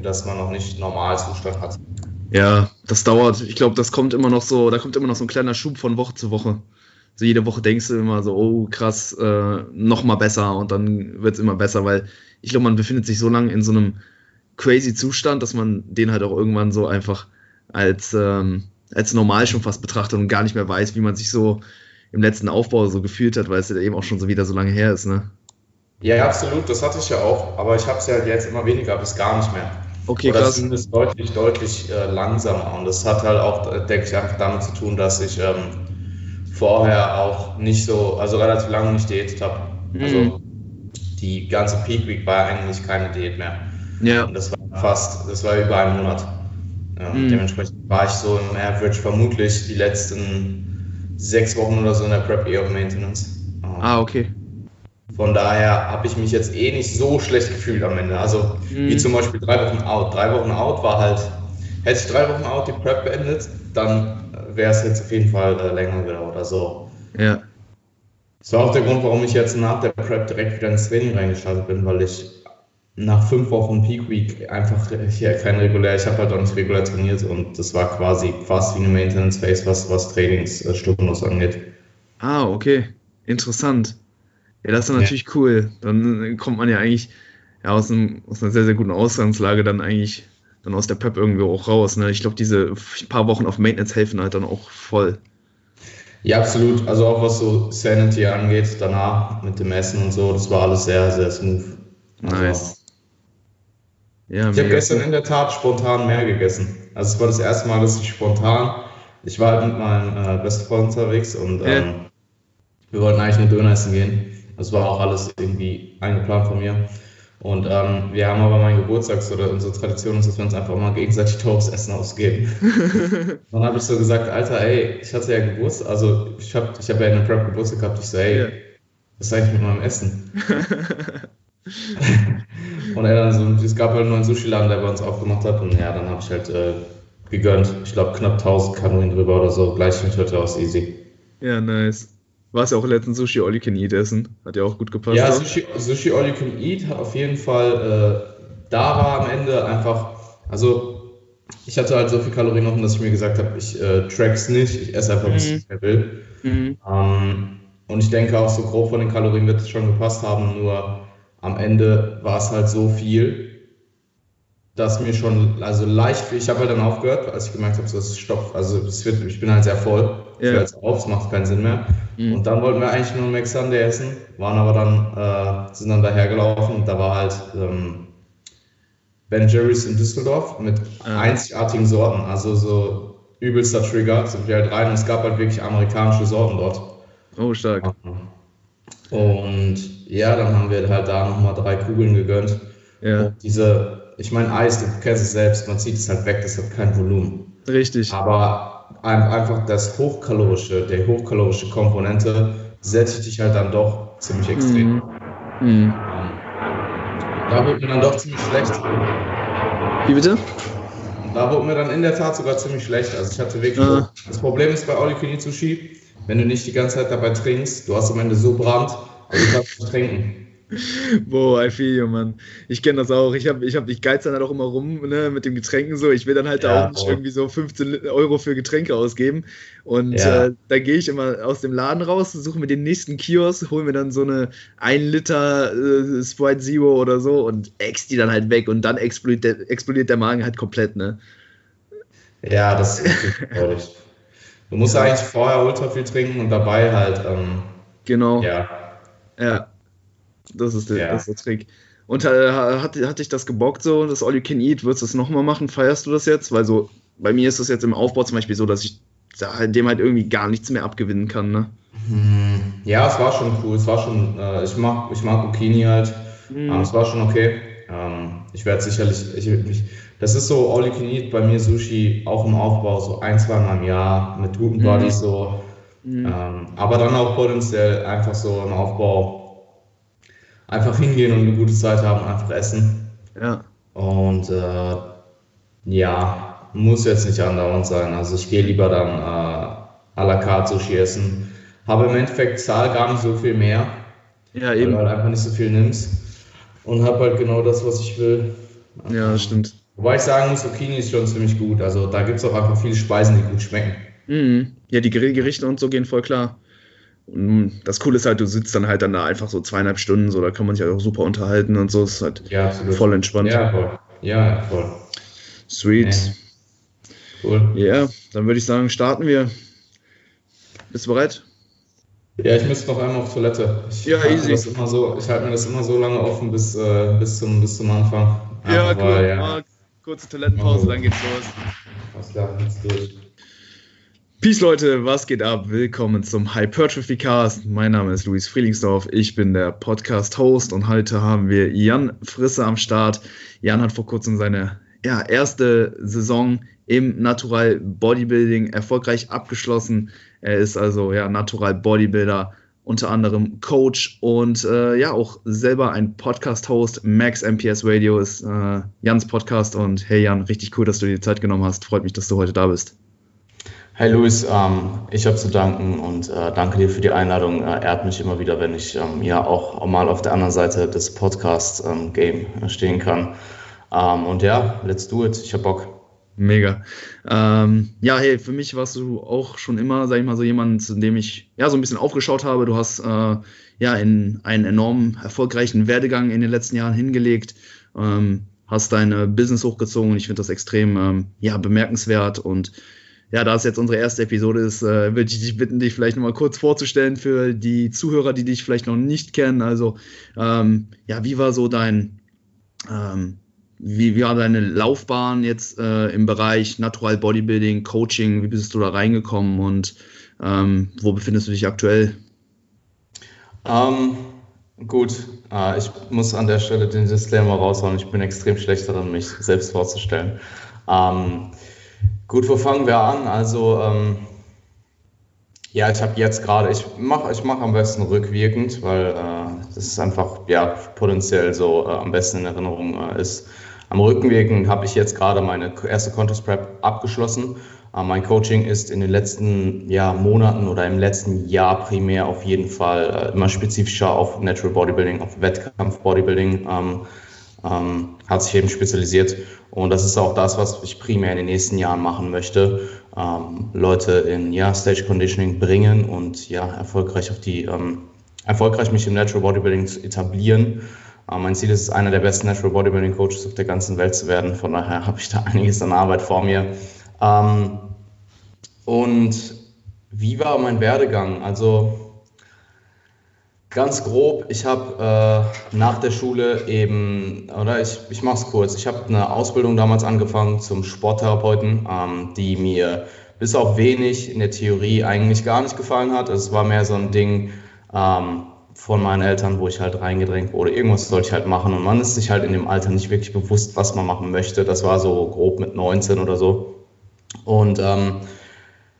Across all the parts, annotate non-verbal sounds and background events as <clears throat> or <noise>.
irgendwie, dass man noch nicht Normalzustand hat. Ja, das dauert. Ich glaube, das kommt immer noch so, da kommt immer noch so ein kleiner Schub von Woche zu Woche. So jede Woche denkst du immer so, oh krass, äh, noch mal besser und dann wird es immer besser, weil ich glaube, man befindet sich so lange in so einem crazy Zustand, dass man den halt auch irgendwann so einfach als, ähm, als normal schon fast betrachtet und gar nicht mehr weiß, wie man sich so im letzten Aufbau so gefühlt hat, weil es ja eben auch schon so wieder so lange her ist, ne? Ja, absolut, das hatte ich ja auch, aber ich habe es ja jetzt immer weniger bis gar nicht mehr. Okay, Oder krass. zumindest deutlich, deutlich äh, langsamer. Und das hat halt auch, äh, denke ich, einfach damit zu tun, dass ich ähm, vorher auch nicht so, also relativ lange nicht diätet habe. Mhm. Also die ganze Peak Week war eigentlich keine Diät mehr. Ja, Und das war fast, das war über einen Monat. Ja, Mhm. Dementsprechend war ich so im Average vermutlich die letzten sechs Wochen oder so in der Prep eher auf Maintenance. Ah, okay. Von daher habe ich mich jetzt eh nicht so schlecht gefühlt am Ende. Also wie Mhm. zum Beispiel drei Wochen out. Drei Wochen out war halt, hätte ich drei Wochen out die Prep beendet, dann wäre es jetzt auf jeden Fall äh, länger gedauert. Also Ja, das war auch der Grund, warum ich jetzt nach der Prep direkt wieder ins Training reingestartet bin, weil ich nach fünf Wochen Peak Week einfach hier kein regulär, ich habe halt auch nicht regulär trainiert und das war quasi fast wie eine Maintenance Phase, was, was Trainingsstundenlos angeht. ah, okay. Interessant. Ja, das ist dann Ja. natürlich cool. Dann kommt man ja eigentlich ja, aus, einem, aus einer sehr, sehr guten Ausgangslage dann eigentlich dann aus der Prep irgendwie auch raus. Ne? Ich glaube, diese paar Wochen auf Maintenance helfen halt dann auch voll. Ja, absolut. Also auch was so Sanity angeht, danach mit dem Essen und so, das war alles sehr, sehr smooth. Also, Nice. Ja, Ich habe gestern in der Tat spontan mehr gegessen. Also es war das erste Mal, dass ich spontan, ich war halt mit meinem äh, besten Freund unterwegs und Ja. ähm, wir wollten eigentlich nur Döner essen gehen. Das war auch alles irgendwie eingeplant von mir. Und ähm, wir haben aber meinen Geburtstag, so, oder unsere Tradition ist, dass wir uns einfach mal gegenseitig teures Essen ausgeben. <laughs> Dann habe ich so gesagt, Alter, ey, ich hatte ja Geburtstag, also ich habe ich hab ja in der Prep Geburtstag gehabt. Ich so, ey, Ja. was ist eigentlich mit meinem Essen? <laughs> Und er dann so, es gab halt einen neuen Sushi-Laden, der bei uns aufgemacht hat. Und ja, dann habe ich halt äh, gegönnt. Ich glaube, knapp 1000 Kalorien drüber oder so. Gleich mit heute aus easy. Ja, nice. War es ja auch letztens Sushi All You Can Eat essen. Hat ja auch gut gepasst. Ja? Sushi, Sushi All You Can Eat hat auf jeden Fall, äh, da war am Ende einfach, also ich hatte halt so viel Kalorien offen, dass ich mir gesagt habe, ich äh, track's nicht, ich esse einfach, was Mhm. ich mehr will. Mhm. Ähm, und ich denke auch, so grob von den Kalorien wird es schon gepasst haben, nur am Ende war es halt so viel, dass mir schon, also leicht, ich habe halt dann aufgehört, als ich gemerkt habe, so, es stoppt, also es wird, ich bin halt sehr voll, ich höre jetzt auf, es macht keinen Sinn mehr. Mhm. Und dann wollten wir eigentlich nur Mac Sunday essen, waren aber dann, äh, sind dann dahergelaufen und da war halt ähm, Ben Jerry's in Düsseldorf mit Ah. einzigartigen Sorten, also so übelster Trigger, sind wir halt rein und es gab halt wirklich amerikanische Sorten dort. Oh, stark. Und ja, dann haben wir halt da nochmal drei Kugeln gegönnt. Ja, Und diese, ich meine, Eis, du kennst es selbst, man zieht es halt weg, das hat kein Volumen. richtig. Aber ein, einfach das hochkalorische, der hochkalorische Komponente sättigt dich halt dann doch ziemlich extrem. Mhm. Mhm. Da wurde mir dann doch ziemlich schlecht. Wie bitte? Da wurde mir dann in der Tat sogar ziemlich schlecht. Also ich hatte wirklich. Ah. Das Problem ist bei Eat Sushi, wenn du nicht die ganze Zeit dabei trinkst, du hast am Ende so Brand, aber du kannst nicht trinken. Boah, I feel you, Mann. Ich kenne das auch. Ich habe, ich, hab, ich geiz dann halt auch immer rum ne, mit den Getränken so. Ich will dann halt Ja, auch nicht irgendwie so 15 Euro für Getränke ausgeben. Und Ja. äh, dann gehe ich immer aus dem Laden raus, suche mir den nächsten Kiosk, hole mir dann so eine 1 Liter äh, Sprite Zero oder so und ex die dann halt weg. Und dann explodiert der, explodiert der Magen halt komplett, ne? Ja, das ist traurig. Du musst eigentlich vorher ultra viel trinken und dabei halt, ähm, Genau. ja. Ja. Das ist der, Ja. das ist der Trick. Und äh, hat, hat dich das gebockt so, das All You Can Eat? Würdest du es nochmal machen? Feierst du das jetzt? Weil so, bei mir ist das jetzt im Aufbau zum Beispiel so, dass ich da- dem halt irgendwie gar nichts mehr abgewinnen kann, ne? Hm, Ja, es war schon cool. Es war schon, äh, ich mag, ich mag Bikini halt. Ähm, es war schon okay. Ähm, ich werde sicherlich, ich, ich, das ist so All You Can Eat bei mir Sushi auch im Aufbau, so ein, zwei Mal im Jahr mit guten Mhm. Buddies so. Mhm. Ähm, aber dann auch potenziell einfach so im Aufbau einfach hingehen und eine gute Zeit haben, einfach essen. Ja. Und äh, ja, muss jetzt nicht andauernd sein. Also ich gehe lieber dann äh, à la carte Sushi essen. Habe im Endeffekt zahl gar nicht so viel mehr, Ja, weil eben. du halt einfach nicht so viel nimmst. Und habe halt genau das, was ich will. Ja, stimmt. Wobei ich sagen muss, Zucchini ist schon ziemlich gut. Also da gibt es auch einfach viele Speisen, die gut schmecken. Mhm. Ja, die Grillgerichte und so gehen voll klar. Und das Coole ist halt, du sitzt dann halt dann da einfach so zweieinhalb Stunden, so da kann man sich halt auch super unterhalten und so. Ist halt Ja, voll entspannt. Ja, voll. Ja, voll. Sweet. Ja. Cool. Ja, dann würde ich sagen, starten wir. Bist du bereit? Ja, ich müsste noch einmal auf Toilette. Ich Ja, halte easy. das immer so, ich halte mir das immer so lange offen bis, äh, bis, zum, bis zum Anfang. Einfach weil, ja. Marc, kurze Toilettenpause, dann geht's los. Alles klar, jetzt durch. Peace Leute, was geht ab? Willkommen zum Hypertrophy Cast. Mein Name ist Luis Frielingsdorf, ich bin der Podcast-Host und heute haben wir Jan Frisse am Start. Jan hat vor kurzem seine ja, erste Saison im Natural Bodybuilding erfolgreich abgeschlossen. Er ist also ja Natural Bodybuilder, unter anderem Coach und äh, ja auch selber ein Podcast-Host. Max MPS Radio ist äh, Jans Podcast und hey Jan, richtig cool, dass du dir die Zeit genommen hast. Freut mich, dass du heute da bist. Hey Luis, ähm, ich habe zu danken und äh, danke dir für die Einladung. Äh, ehrt mich immer wieder, wenn ich ähm, ja auch mal auf der anderen Seite des Podcast-Game stehen kann. Ähm, und ja, let's do it. Ich hab Bock. Mega. Ähm, ja, hey, für mich warst du auch schon immer, sag ich mal, so jemand, zu dem ich ja so ein bisschen aufgeschaut habe. Du hast äh, ja in einen enorm erfolgreichen Werdegang in den letzten Jahren hingelegt, ähm, hast deine Business hochgezogen und ich finde das extrem ähm, ja, bemerkenswert. Und ja, da es jetzt unsere erste Episode ist, äh, würde ich dich bitten, dich vielleicht nochmal kurz vorzustellen für die Zuhörer, die dich vielleicht noch nicht kennen. Also, ähm, ja, wie war so dein, ähm, wie, wie war deine Laufbahn jetzt äh, im Bereich Natural Bodybuilding, Coaching? Wie bist du da reingekommen und ähm, wo befindest du dich aktuell? Ähm, gut, äh, ich muss an der Stelle den Disclaimer raushauen. Ich bin extrem schlecht daran, mich selbst vorzustellen. Ähm, gut, wo fangen wir an? Also, ähm, ja, ich habe jetzt gerade, ich mache ich mach am besten rückwirkend, weil äh, das ist einfach, ja, potenziell so äh, am besten in Erinnerung äh, ist. Am Rückwirkend habe ich jetzt gerade meine erste Contest Prep abgeschlossen. Äh, mein Coaching ist in den letzten ja, Monaten oder im letzten Jahr primär auf jeden Fall äh, immer spezifischer auf Natural Bodybuilding, auf Wettkampf Bodybuilding. Ähm, ähm, hat sich eben spezialisiert. Und das ist auch das, was ich primär in den nächsten Jahren machen möchte. Ähm, Leute in ja, Stage Conditioning bringen und ja, erfolgreich auf die, ähm, erfolgreich mich im Natural Bodybuilding zu etablieren. Ähm, mein Ziel ist es, einer der besten Natural Bodybuilding Coaches auf der ganzen Welt zu werden. Von daher <laughs> habe ich da einiges an Arbeit vor mir. Ähm, und wie war mein Werdegang? Also Ganz grob, ich habe äh, nach der Schule eben, oder ich, ich mache es kurz, ich habe eine Ausbildung damals angefangen zum Sporttherapeuten, ähm, die mir bis auf wenig in der Theorie eigentlich gar nicht gefallen hat. Also es war mehr so ein Ding ähm, von meinen Eltern, wo ich halt reingedrängt wurde, irgendwas sollte ich halt machen und man ist sich halt in dem Alter nicht wirklich bewusst, was man machen möchte. Das war so grob mit 19 oder so. Und ähm,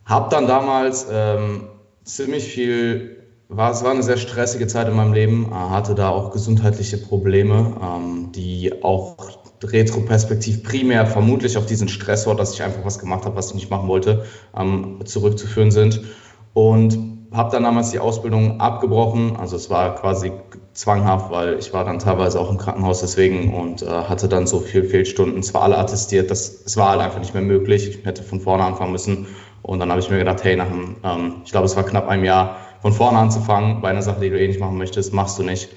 habe dann damals ähm, ziemlich viel war, es war eine sehr stressige Zeit in meinem Leben, äh, hatte da auch gesundheitliche Probleme, ähm, die auch retroperspektiv primär vermutlich auf diesen Stressor, dass ich einfach was gemacht habe, was ich nicht machen wollte, ähm, zurückzuführen sind. Und habe dann damals die Ausbildung abgebrochen. Also es war quasi zwanghaft, weil ich war dann teilweise auch im Krankenhaus deswegen und äh, hatte dann so viel Fehlstunden, zwar alle attestiert, dass es war halt einfach nicht mehr möglich. Ich hätte von vorne anfangen müssen. Und dann habe ich mir gedacht, hey, nach einem, ähm, ich glaube, es war knapp einem Jahr, von vorne anzufangen bei einer Sache, die du eh nicht machen möchtest, machst du nicht.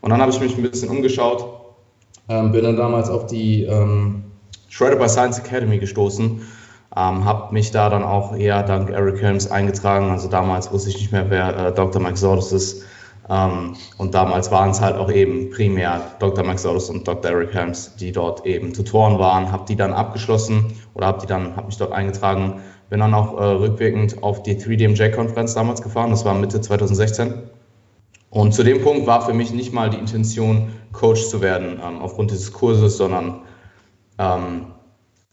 Und dann habe ich mich ein bisschen umgeschaut, ähm, bin dann damals auf die ähm, Shredder by Science Academy gestoßen, ähm, habe mich da dann auch eher dank Eric Helms eingetragen. Also damals wusste ich nicht mehr, wer äh, Dr. Mike Sordus ist. Ähm, und damals waren es halt auch eben primär Dr. Mike Sordus und Dr. Eric Helms, die dort eben Tutoren waren. Habe die dann abgeschlossen oder habe die dann, habe mich dort eingetragen bin dann auch äh, rückwirkend auf die 3DMJ-Konferenz damals gefahren, das war Mitte 2016. Und zu dem Punkt war für mich nicht mal die Intention, Coach zu werden ähm, aufgrund dieses Kurses, sondern ähm,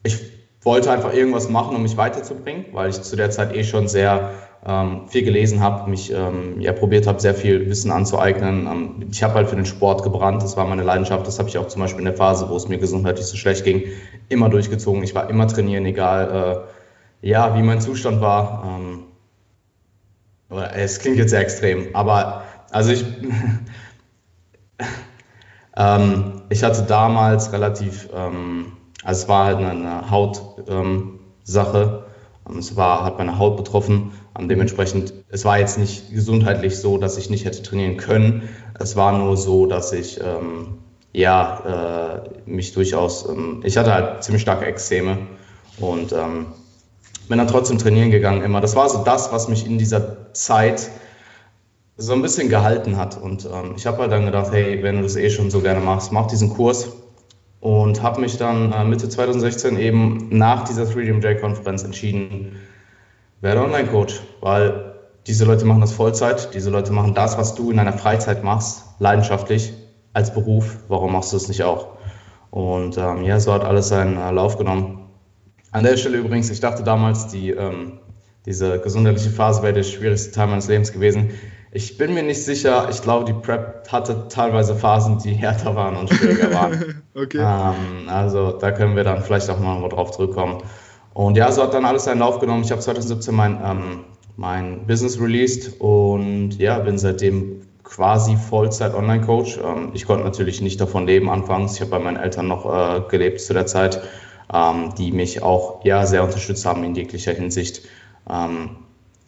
ich wollte einfach irgendwas machen, um mich weiterzubringen, weil ich zu der Zeit eh schon sehr ähm, viel gelesen habe, mich ähm, ja, probiert habe, sehr viel Wissen anzueignen. Ähm, ich habe halt für den Sport gebrannt, das war meine Leidenschaft. Das habe ich auch zum Beispiel in der Phase, wo es mir gesundheitlich so schlecht ging, immer durchgezogen. Ich war immer trainieren, egal äh, ja, wie mein Zustand war. Ähm, es klingt jetzt sehr extrem, aber also ich, <laughs> ähm, ich hatte damals relativ, ähm, also es war halt eine Hautsache. Ähm, es war, hat meine Haut betroffen. Dementsprechend, es war jetzt nicht gesundheitlich so, dass ich nicht hätte trainieren können. Es war nur so, dass ich ähm, ja äh, mich durchaus, ähm, ich hatte halt ziemlich starke Extreme und ähm, bin dann trotzdem trainieren gegangen immer. Das war so das, was mich in dieser Zeit so ein bisschen gehalten hat. Und ähm, ich habe halt dann gedacht, hey, wenn du das eh schon so gerne machst, mach diesen Kurs. Und habe mich dann äh, Mitte 2016 eben nach dieser 3DMJ-Konferenz entschieden, werde Online-Coach, weil diese Leute machen das Vollzeit, diese Leute machen das, was du in deiner Freizeit machst, leidenschaftlich, als Beruf. Warum machst du es nicht auch? Und ähm, ja, so hat alles seinen äh, Lauf genommen. An der Stelle übrigens, ich dachte damals, die, ähm, diese gesundheitliche Phase wäre der schwierigste Teil meines Lebens gewesen. Ich bin mir nicht sicher. Ich glaube, die Prep hatte teilweise Phasen, die <laughs> härter waren und schwieriger waren. <laughs> okay. Ähm, also da können wir dann vielleicht auch mal drauf zurückkommen. Und ja, so hat dann alles seinen Lauf genommen. Ich habe 2017 mein, ähm, mein Business released und ja, bin seitdem quasi Vollzeit-Online-Coach. Ähm, ich konnte natürlich nicht davon leben anfangs. Ich habe bei meinen Eltern noch äh, gelebt zu der Zeit, die mich auch ja, sehr unterstützt haben in jeglicher Hinsicht. Ähm,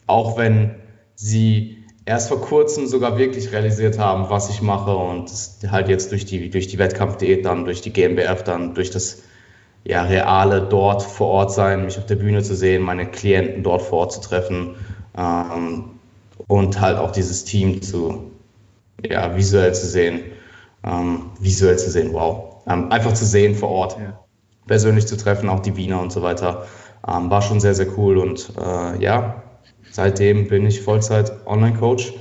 auch wenn sie erst vor kurzem sogar wirklich realisiert haben, was ich mache und halt jetzt durch die, durch die Wettkampfdiät dann, durch die GmbF dann, durch das ja, reale dort vor Ort sein, mich auf der Bühne zu sehen, meine Klienten dort vor Ort zu treffen ähm, und halt auch dieses Team zu, ja, visuell zu sehen, ähm, visuell zu sehen, wow, ähm, einfach zu sehen vor Ort, ja. Persönlich zu treffen, auch die Wiener und so weiter, ähm, war schon sehr, sehr cool und äh, ja, seitdem bin ich Vollzeit Online-Coach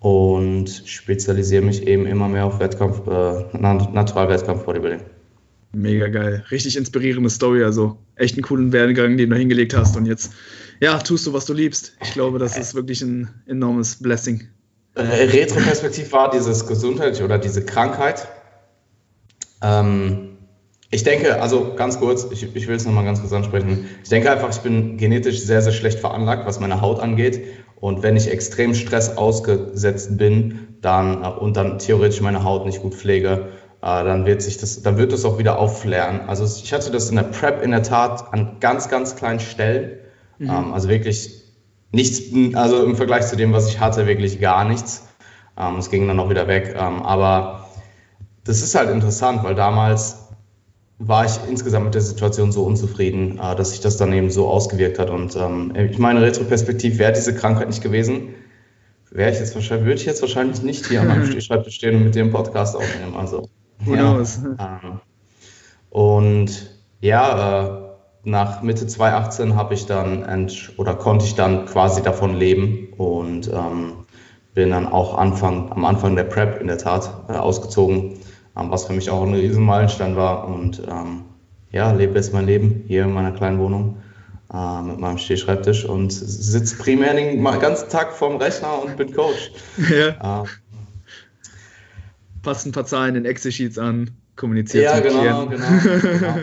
und spezialisiere mich eben immer mehr auf Wettkampf, äh, Natural-Wettkampf-Bodybuilding. Mega geil. Richtig inspirierende Story. Also echt einen coolen Werdegang, den du hingelegt hast. Und jetzt, ja, tust du, was du liebst. Ich glaube, das ist wirklich ein enormes Blessing. Äh, Retroperspektiv war dieses Gesundheit oder diese Krankheit. Ähm, ich denke, also ganz kurz, ich, ich will es nochmal ganz kurz ansprechen. Ich denke einfach, ich bin genetisch sehr, sehr schlecht veranlagt, was meine Haut angeht. Und wenn ich extrem Stress ausgesetzt bin, dann äh, und dann theoretisch meine Haut nicht gut pflege, äh, dann wird sich das, dann wird das auch wieder aufflären. Also ich hatte das in der Prep in der Tat an ganz, ganz kleinen Stellen. Mhm. Ähm, also wirklich nichts, also im Vergleich zu dem, was ich hatte, wirklich gar nichts. Ähm, es ging dann auch wieder weg. Ähm, aber das ist halt interessant, weil damals war ich insgesamt mit der Situation so unzufrieden, äh, dass sich das dann eben so ausgewirkt hat. Und ähm, ich meine, retroperspektiv wäre diese Krankheit nicht gewesen, wäre ich jetzt wahrscheinlich, würde ich jetzt wahrscheinlich nicht hier an meinem <laughs> Schreibtisch stehen und mit dem Podcast aufnehmen. Also, Who ja, knows? Ähm, und ja, äh, nach Mitte 2018 habe ich dann oder konnte ich dann quasi davon leben und ähm, bin dann auch Anfang, am Anfang der Prep in der Tat äh, ausgezogen was für mich auch ein Riesenmeilenstein war. Und ähm, ja, lebe jetzt mein Leben hier in meiner kleinen Wohnung äh, mit meinem Stehschreibtisch und sitze primär den ganzen Tag vorm Rechner und bin Coach. <laughs> Ja. Äh, Passt ein paar Zahlen in Excel-Sheets an, kommuniziert Ja, genau, genau, <laughs> genau.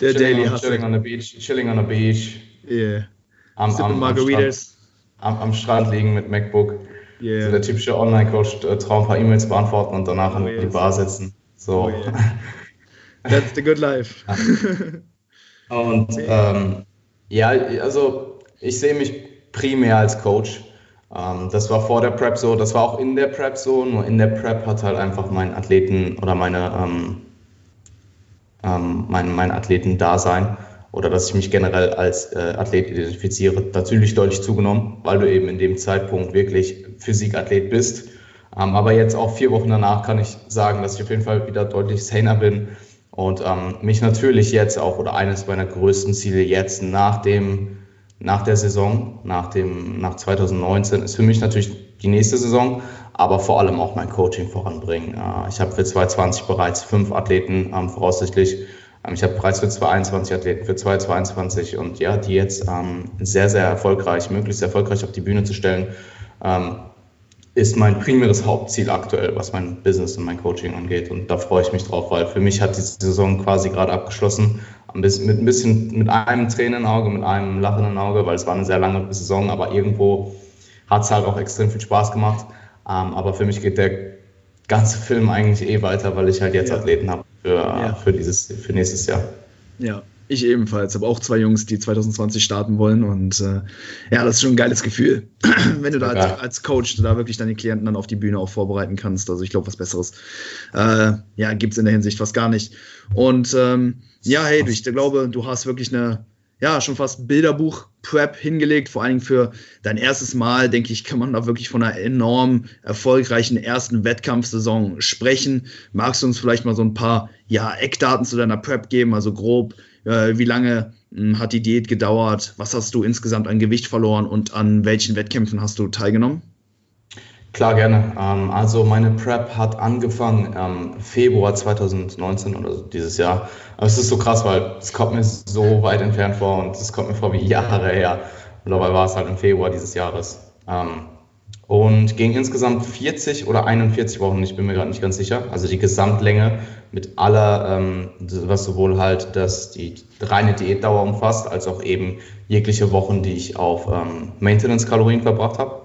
Der chilling Daily on, Chilling on the beach, chilling on the beach. Yeah. Am, am, am, Strand, am, am Strand liegen mit MacBook. Yeah. So der typische Online-Coach-Traum, ein paar E-Mails beantworten und danach oh, in yes. die Bar sitzen. So. Oh, yeah. That's the good life. <laughs> und ähm, ja, also ich sehe mich primär als Coach. Ähm, das war vor der Prep so, das war auch in der Prep so, nur in der Prep hat halt einfach mein Athleten oder meine ähm, ähm mein, mein Athletendasein oder dass ich mich generell als äh, Athlet identifiziere, natürlich deutlich zugenommen, weil du eben in dem Zeitpunkt wirklich Physikathlet bist. Ähm, aber jetzt auch vier Wochen danach kann ich sagen, dass ich auf jeden Fall wieder deutlich saner bin und ähm, mich natürlich jetzt auch oder eines meiner größten Ziele jetzt nach dem nach der Saison, nach dem nach 2019 ist für mich natürlich die nächste Saison, aber vor allem auch mein Coaching voranbringen. Äh, ich habe für 2020 bereits fünf Athleten ähm, voraussichtlich ich habe bereits für 2021 Athleten, für 2022 und ja, die jetzt ähm, sehr, sehr erfolgreich, möglichst erfolgreich auf die Bühne zu stellen, ähm, ist mein primäres Hauptziel aktuell, was mein Business und mein Coaching angeht. Und da freue ich mich drauf, weil für mich hat die Saison quasi gerade abgeschlossen. Bisschen, mit ein bisschen mit einem Tränenauge, mit einem lachenden Auge, weil es war eine sehr lange Saison, aber irgendwo hat es halt auch extrem viel Spaß gemacht. Ähm, aber für mich geht der ganze Film eigentlich eh weiter, weil ich halt jetzt ja. Athleten habe. Für, ja. für, dieses, für nächstes Jahr. Ja, ich ebenfalls. Habe auch zwei Jungs, die 2020 starten wollen. Und äh, ja, das ist schon ein geiles Gefühl, <clears throat> wenn du da als, als, Coach da wirklich deine Klienten dann auf die Bühne auch vorbereiten kannst. Also ich glaube, was Besseres äh, ja, gibt es in der Hinsicht fast gar nicht. Und ähm, ja, hey, ich glaube, du hast wirklich eine, ja, schon fast Bilderbuch-Prep hingelegt. Vor allen Dingen für dein erstes Mal, denke ich, kann man da wirklich von einer enorm erfolgreichen ersten Wettkampfsaison sprechen. Magst du uns vielleicht mal so ein paar ja, Eckdaten zu deiner Prep geben? Also grob, äh, wie lange mh, hm, hat die Diät gedauert? Was hast du insgesamt an Gewicht verloren und an welchen Wettkämpfen hast du teilgenommen? Klar, gerne. Ähm, also meine Prep hat angefangen ähm, Februar 2019 oder dieses Jahr. Aber es ist so krass, weil es kommt mir so weit entfernt vor und es kommt mir vor wie <laughs> Jahre her. Und dabei war es halt im Februar dieses Jahres. Ähm, und ging insgesamt 40 oder 41 Wochen, ich bin mir gerade nicht ganz sicher. Also die Gesamtlänge mit aller, ähm, was sowohl halt das, die reine Diätdauer umfasst, als auch eben jegliche Wochen, die ich auf Maintenance-Kalorien verbracht habe.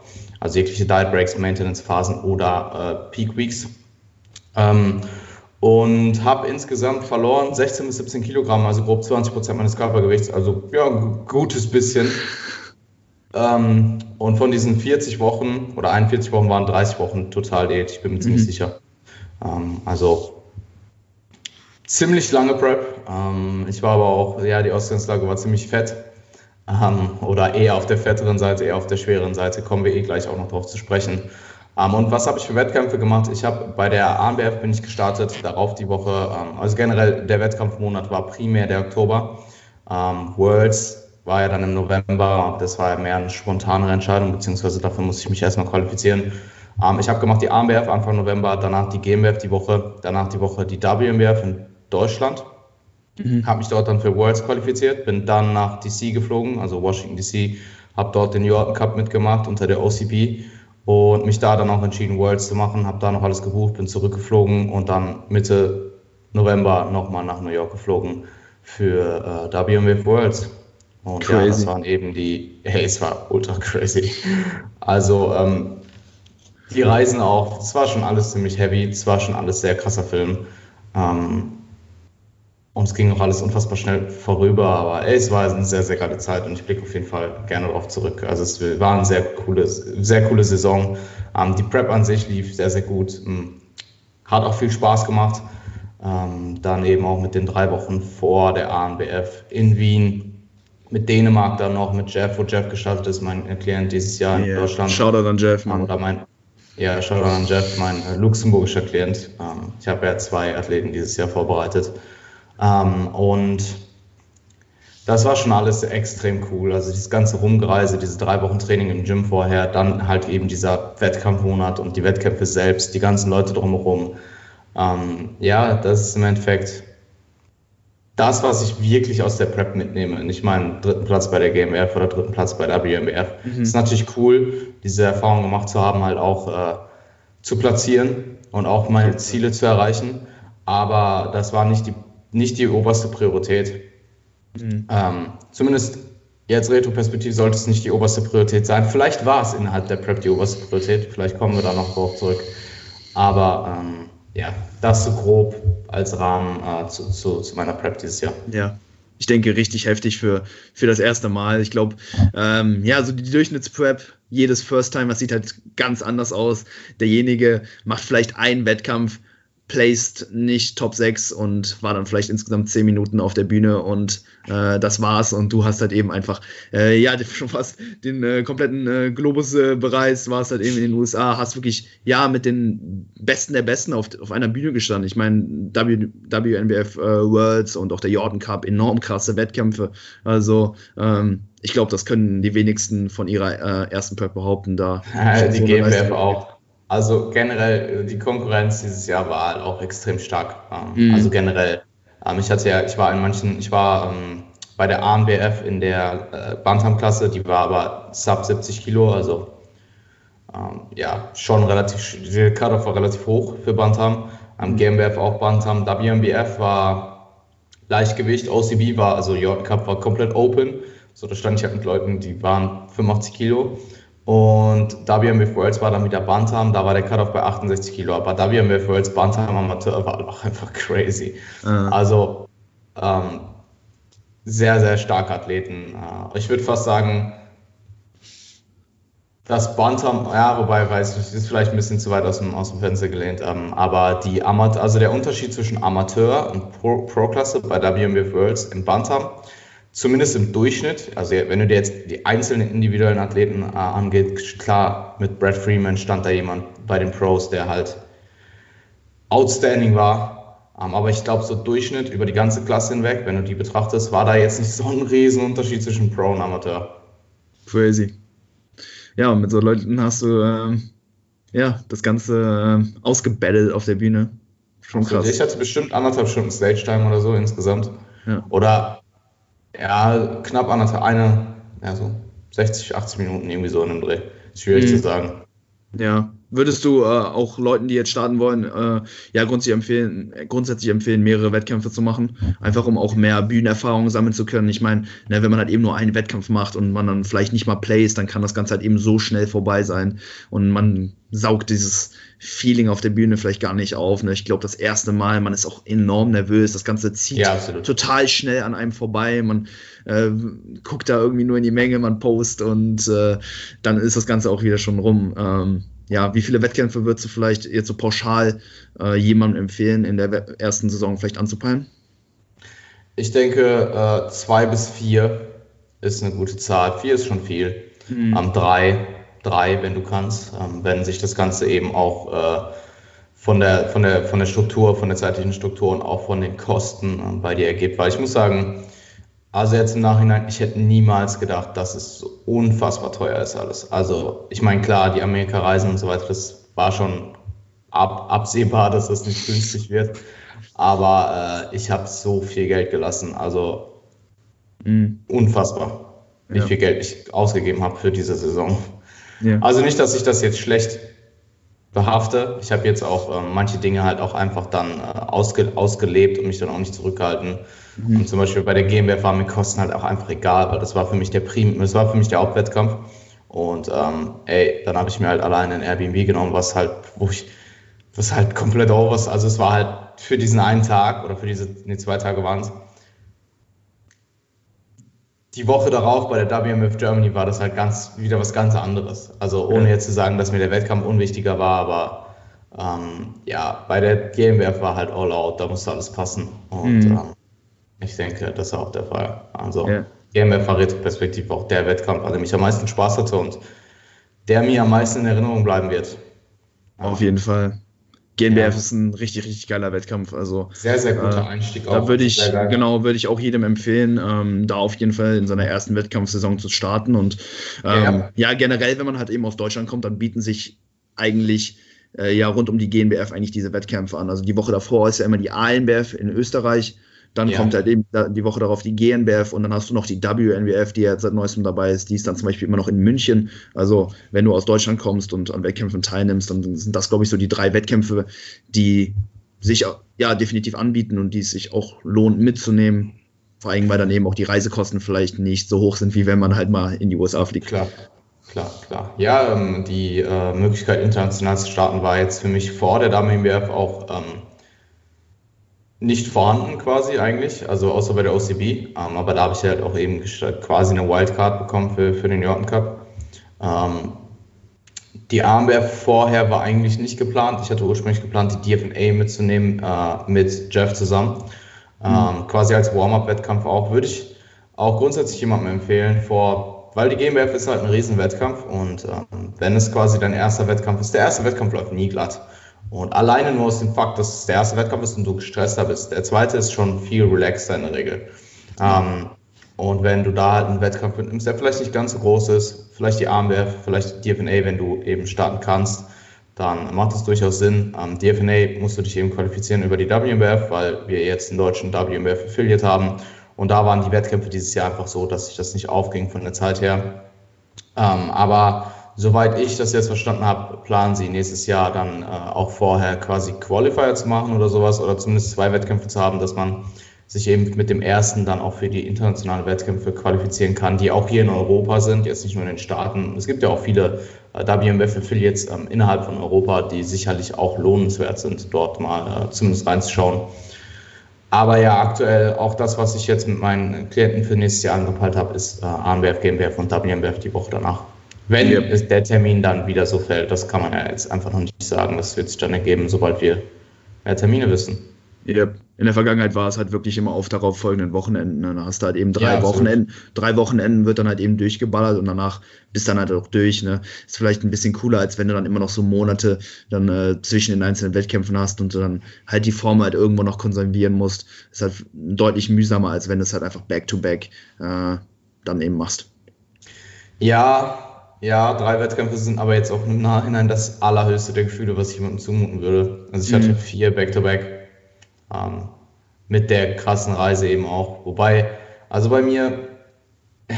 Also jegliche Diet Breaks, Maintenance-Phasen oder äh, Peak Weeks. Ähm, und habe insgesamt verloren 16 bis 17 Kilogramm, also grob 20 Prozent meines Körpergewichts, also ja, ein gutes bisschen. Ähm, und von diesen 40 Wochen oder 41 Wochen waren 30 Wochen total Diät, ich bin mir mhm. ziemlich sicher. Ähm, also ziemlich lange Prep. Ähm, ich war aber auch, ja, die Ausgangslage war ziemlich fett. Ähm, oder eher auf der fetteren Seite, eher auf der schweren Seite, kommen wir eh gleich auch noch drauf zu sprechen. Ähm, und was habe ich für Wettkämpfe gemacht? Ich habe bei der ANBF bin ich gestartet, darauf die Woche, ähm, also generell der Wettkampfmonat war primär der Oktober. Um, Worlds war ja dann im November, das war ja mehr eine spontane Entscheidung, beziehungsweise dafür musste ich mich erstmal qualifizieren. ich habe gemacht die ANBF Anfang November, danach die GmbF die Woche, danach die Woche die WMBF in Deutschland. Mhm. Habe mich dort dann für Worlds qualifiziert, bin dann nach DC geflogen, also Washington DC, habe dort den Jordan Cup mitgemacht unter der OCB und mich da dann auch entschieden, Worlds zu machen. Habe da noch alles gebucht, bin zurückgeflogen und dann Mitte November nochmal nach New York geflogen für äh, WMWF Worlds. Und crazy. ja, das waren eben die, <laughs> hey, es war ultra crazy. Also ähm, die Reisen auch, es war schon alles ziemlich heavy, es war schon alles sehr krasser Film. Ähm, und es ging auch alles unfassbar schnell vorüber, aber ey, es war eine sehr, sehr geile Zeit und ich blicke auf jeden Fall gerne darauf zurück. Also es war eine sehr coole, sehr coole Saison. Ähm, die Prep an sich lief sehr, sehr gut. Ähm, hat auch viel Spaß gemacht. Ähm, dann eben auch mit den drei Wochen vor der ANBF in Wien, mit Dänemark dann noch, mit Jeff, wo Jeff gestartet ist, mein Klient dieses Jahr in yeah. Deutschland. Shoutout an Jeff, Mann. Oder mein, ja, Shoutout an Jeff, mein äh, luxemburgischer Klient. Ähm, ich habe ja zwei Athleten dieses Jahr vorbereitet. Ähm, und das war schon alles extrem cool. Also dieses ganze Rumgereise, diese drei Wochen Training im Gym vorher, dann halt eben dieser Wettkampfmonat und die Wettkämpfe selbst, die ganzen Leute drumherum. Ähm, ja, das ist im Endeffekt das, was ich wirklich aus der Prep mitnehme. Nicht meinen dritten Platz bei der GmbF oder dritten Platz bei der WMBF. Mhm. ist natürlich cool, diese Erfahrung gemacht zu haben, halt auch äh, zu platzieren und auch meine Ziele zu erreichen. Aber das war nicht die nicht die oberste Priorität. Mhm. Ähm, zumindest jetzt Retro-Perspektive sollte es nicht die oberste Priorität sein. Vielleicht war es innerhalb der Prep die oberste Priorität, vielleicht kommen wir da noch drauf zurück. Aber ähm, ja, das so grob als Rahmen äh, zu, zu, zu, meiner Prep dieses Jahr. Ja. Ich denke, richtig heftig für, für das erste Mal. Ich glaube, ähm, ja, so die Durchschnittsprep, jedes First Timer sieht halt ganz anders aus. Derjenige macht vielleicht einen Wettkampf, placed nicht Top 6 und war dann vielleicht insgesamt 10 Minuten auf der Bühne und äh, das war's. Und du hast halt eben einfach, äh, ja, <laughs> schon fast den äh, kompletten äh, Globus äh, bereist, warst halt eben in den USA, hast wirklich, ja, mit den Besten der Besten auf, auf einer Bühne gestanden. Ich meine, WNBF äh, Worlds und auch der Jordan Cup, enorm krasse Wettkämpfe. Also, ähm, ich glaube, das können die wenigsten von ihrer ersten Prep behaupten. Da ja, die GmbF auch. Also generell, äh, die Konkurrenz dieses Jahr war halt auch extrem stark. Ähm, mhm. Also generell. Ähm, ich hatte ja, ich war in manchen, ich war ähm, bei der ANBF in der äh, Bantam-Klasse, die war aber sub 70 Kilo, also ja, schon relativ, die Cut-Off war relativ hoch für Bantam. Am GmbF auch Bantam, WMBF war Leichtgewicht, OCB war, also J Cup war komplett open. So, da stand ich halt mit Leuten, die waren 85 Kilo. Und WMF Worlds war dann wieder Bantam, da war der Cut-Off bei 68 Kilo, aber WMF Worlds Bantam Amateur war <laughs> auch einfach crazy. Mhm. Also ähm, sehr, sehr starke Athleten. Äh, ich würde fast sagen, das Bantam, ja, wobei, weiß ich, ist vielleicht ein bisschen zu weit aus dem, aus dem Fenster gelehnt, ähm, aber die Amateur, also der Unterschied zwischen Amateur und Pro-Klasse Pro bei WMF Worlds im Bantam zumindest im Durchschnitt, also wenn du dir jetzt die einzelnen individuellen Athleten äh, angeht, klar, mit Brad Freeman stand da jemand bei den Pros, der halt outstanding war. Ähm, aber ich glaube, so Durchschnitt über die ganze Klasse hinweg, wenn du die betrachtest, war da jetzt nicht so ein Riesenunterschied zwischen Pro und Amateur. Crazy. Ja, mit so Leuten hast du äh, ja das Ganze äh, ausgebettelt auf der Bühne. Schon krass. Ich hatte bestimmt anderthalb Stunden Stage-Time oder so insgesamt. Ja. Oder ja, knapp anderthalb, eine, ja, so 60, 80 Minuten irgendwie so in einem Dreh. Schwierig mhm. zu sagen. Ja, würdest du äh, auch Leuten, die jetzt starten wollen, äh, ja grundsätzlich empfehlen, grundsätzlich empfehlen, mehrere Wettkämpfe zu machen, einfach um auch mehr Bühnenerfahrung sammeln zu können. Ich meine, ne, wenn man halt eben nur einen Wettkampf macht und man dann vielleicht nicht mal plays, dann kann das Ganze halt eben so schnell vorbei sein und man saugt dieses Feeling auf der Bühne vielleicht gar nicht auf. Ne? Ich glaube, das erste Mal, man ist auch enorm nervös, das Ganze zieht ja, total schnell an einem vorbei, man äh, guckt da irgendwie nur in die Menge, man post und äh, dann ist das Ganze auch wieder schon rum. Ähm, ja, wie viele Wettkämpfe würdest du vielleicht jetzt so pauschal äh, jemandem empfehlen, in der ersten Saison vielleicht anzupeilen? Ich denke, äh, zwei bis vier ist eine gute Zahl. Vier ist schon viel. Mhm. Ähm, drei, drei, wenn du kannst, ähm, wenn sich das Ganze eben auch äh, von, der, von, der, von der Struktur, von der zeitlichen Struktur und auch von den Kosten äh, bei dir ergibt. Weil ich muss sagen, also jetzt im Nachhinein, ich hätte niemals gedacht, dass es so unfassbar teuer ist alles. Also ich meine, klar, die Amerika-Reisen und so weiter, das war schon ab, absehbar, dass das nicht günstig wird. Aber äh, ich habe so viel Geld gelassen. Also mhm. unfassbar, wie ja. viel Geld ich ausgegeben habe für diese Saison. Ja. Also nicht, dass ich das jetzt schlecht behafte. Ich habe jetzt auch äh, manche Dinge halt auch einfach dann äh, ausge, ausgelebt und mich dann auch nicht zurückgehalten. Mhm. Und zum Beispiel bei der GmbF war mir Kosten halt auch einfach egal, weil das war für mich der Prim, das war für mich der Hauptwettkampf. Und ähm, ey, dann habe ich mir halt alleine ein Airbnb genommen, was halt, wo ich, was halt komplett over ist. Also es war halt für diesen einen Tag oder für diese, nee, zwei Tage waren es. Die Woche darauf bei der WMF Germany war das halt ganz, wieder was ganz anderes. Also ohne jetzt zu sagen, dass mir der Wettkampf unwichtiger war, aber ähm, ja, bei der GmbF war halt all out, da musste alles passen. Und mhm. ähm, ich denke, das ist auch der Fall. Also ja. GmbF war retrospektiv auch der Wettkampf, an dem ich am meisten Spaß hatte und der mir am meisten in Erinnerung bleiben wird. Auf jeden Fall. GmbF ja. ist ein richtig, richtig geiler Wettkampf. Also, sehr, sehr guter äh, Einstieg auch. Da würde ich, genau, würde ich auch jedem empfehlen, ähm, da auf jeden Fall in seiner ersten Wettkampfsaison zu starten. Und ähm, ja. ja. generell, wenn man halt eben aus Deutschland kommt, dann bieten sich eigentlich äh, ja rund um die GmbF eigentlich diese Wettkämpfe an. Also die Woche davor ist ja immer die ANBF in Österreich. Dann ja. kommt halt eben die Woche darauf die GNBF und dann hast du noch die WNBF, die jetzt seit neuestem dabei ist. Die ist dann zum Beispiel immer noch in München. Also, wenn du aus Deutschland kommst und an Wettkämpfen teilnimmst, dann sind das, glaube ich, so die drei Wettkämpfe, die sich ja definitiv anbieten und die es sich auch lohnt mitzunehmen. Vor allem, weil dann eben auch die Reisekosten vielleicht nicht so hoch sind, wie wenn man halt mal in die USA fliegt. Klar, klar, klar. Ja, ähm, die äh, Möglichkeit, international zu starten, war jetzt für mich vor der WNBF auch ähm, nicht vorhanden quasi eigentlich, also außer bei der OCB. Ähm, aber da habe ich halt auch eben quasi eine Wildcard bekommen für, für den Jordan Cup. Ähm, die Armwehr vorher war eigentlich nicht geplant. Ich hatte ursprünglich geplant, die DFNA mitzunehmen äh, mit Jeff zusammen. Ähm, mhm. Quasi als Warm-up-Wettkampf auch. Würde ich auch grundsätzlich jemandem empfehlen, vor, weil die GmbF ist halt ein Riesenwettkampf und ähm, wenn es quasi dein erster Wettkampf ist, der erste Wettkampf läuft nie glatt. Und alleine nur aus dem Fakt, dass es der erste Wettkampf ist und du gestresster bist. Der zweite ist schon viel relaxter in der Regel. Ähm, und wenn du da halt einen Wettkampf mitnimmst, der vielleicht nicht ganz so groß ist, vielleicht die Armwerf, vielleicht die DFNA, wenn du eben starten kannst, dann macht es durchaus Sinn. Ähm, DFNA musst du dich eben qualifizieren über die WMBF, weil wir jetzt einen deutschen WMBF Affiliate haben. Und da waren die Wettkämpfe dieses Jahr einfach so, dass sich das nicht aufging von der Zeit her. Ähm, aber soweit ich das jetzt verstanden habe, planen sie nächstes Jahr dann äh, auch vorher quasi Qualifier zu machen oder sowas oder zumindest zwei Wettkämpfe zu haben, dass man sich eben mit dem ersten dann auch für die internationalen Wettkämpfe qualifizieren kann, die auch hier in Europa sind, jetzt nicht nur in den Staaten. Es gibt ja auch viele äh, WMF-Affiliates ähm, innerhalb von Europa, die sicherlich auch lohnenswert sind, dort mal äh, zumindest reinzuschauen. Aber ja, aktuell auch das, was ich jetzt mit meinen Klienten für nächstes Jahr angepeilt habe, ist äh, ANBF, GmbF und WMBF die Woche danach. Wenn ja. der Termin dann wieder so fällt, das kann man ja jetzt einfach noch nicht sagen. Das wird sich dann ergeben, sobald wir mehr Termine wissen. Yep. In der Vergangenheit war es halt wirklich immer auf darauf folgenden Wochenenden. Ne? Dann hast du halt eben drei ja, Wochenenden, drei Wochenenden wird dann halt eben durchgeballert und danach bist dann halt auch durch. Ne? Ist vielleicht ein bisschen cooler, als wenn du dann immer noch so Monate dann äh, zwischen den einzelnen Wettkämpfen hast und du dann halt die Form halt irgendwo noch konservieren musst. Ist halt deutlich mühsamer, als wenn du es halt einfach back-to-back -back, äh, dann eben machst. Ja, ja, drei Wettkämpfe sind aber jetzt auch im Nachhinein das allerhöchste der Gefühle, was ich jemandem zumuten würde. Also ich hatte mhm. vier Back-to-Back. back to back ähm, mit der krassen Reise eben auch. Wobei, also bei mir, <laughs>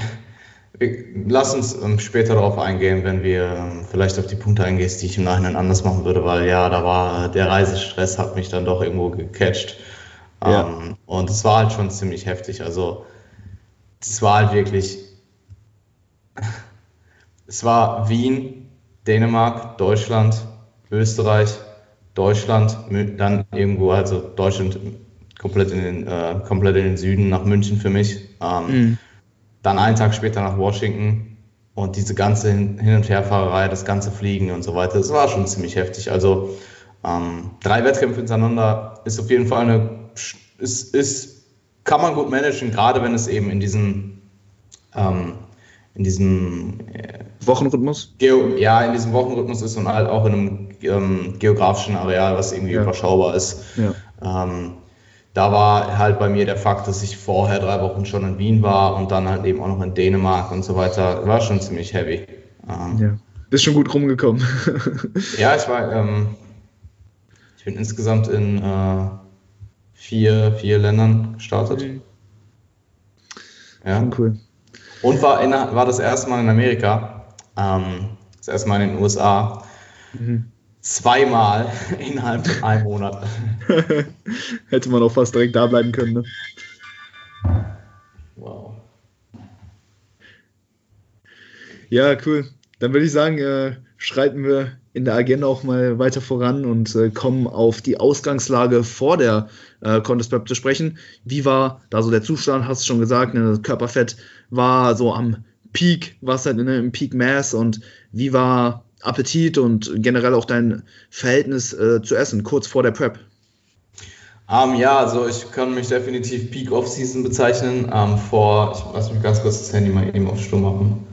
lass uns ähm, später darauf eingehen, wenn wir ähm, vielleicht auf die Punkte eingehen, die ich im Nachhinein anders machen würde, weil ja, da war der Reisestress hat mich dann doch irgendwo gecatcht. Ja. Ähm, und es war halt schon ziemlich heftig. Also, es war halt wirklich, es war Wien, Dänemark, Deutschland, Österreich, Deutschland, dann irgendwo, also Deutschland komplett in den, äh, komplett in den Süden nach München für mich. Ähm, mhm. Dann einen Tag später nach Washington und diese ganze Hin- und Herfahrerei, das ganze Fliegen und so weiter, das war schon ziemlich heftig. Also ähm, drei Wettkämpfe hintereinander ist auf jeden Fall eine, ist, ist, kann man gut managen, gerade wenn es eben in diesem ähm, in diesem äh, Wochenrhythmus? Geo, ja, in diesem Wochenrhythmus ist und halt auch in einem ähm, geografischen Areal, was irgendwie ja. überschaubar ist. Ja. Ähm, da war halt bei mir der Fakt, dass ich vorher drei Wochen schon in Wien war und dann halt eben auch noch in Dänemark und so weiter. War schon ziemlich heavy. Ähm, ja. Bist schon gut rumgekommen. <laughs> ja, ich war, ähm, ich bin insgesamt in äh, vier, vier Ländern gestartet. Mhm. Ja. Cool. Und war, in, war das erste Mal in Amerika, ähm, das erste Mal in den USA. Mhm. Zweimal <laughs> innerhalb von einem Monat. <laughs> Hätte man auch fast direkt da bleiben können, ne? Wow. Ja, cool. Dann würde ich sagen, äh, schreiten wir in der Agenda auch mal weiter voran und äh, kommen auf die Ausgangslage vor der äh, Contest Prep zu sprechen. Wie war da so der Zustand? Hast du schon gesagt, ne, Körperfett war so am Peak, was halt ne, im Peak Mass und wie war Appetit und generell auch dein Verhältnis äh, zu Essen kurz vor der Prep? Um, ähm, ja, also ich kann mich definitiv Peak Off-Season bezeichnen. Um, ähm, vor, ich lass mich ganz kurz das Handy mal eben auf Stumm machen,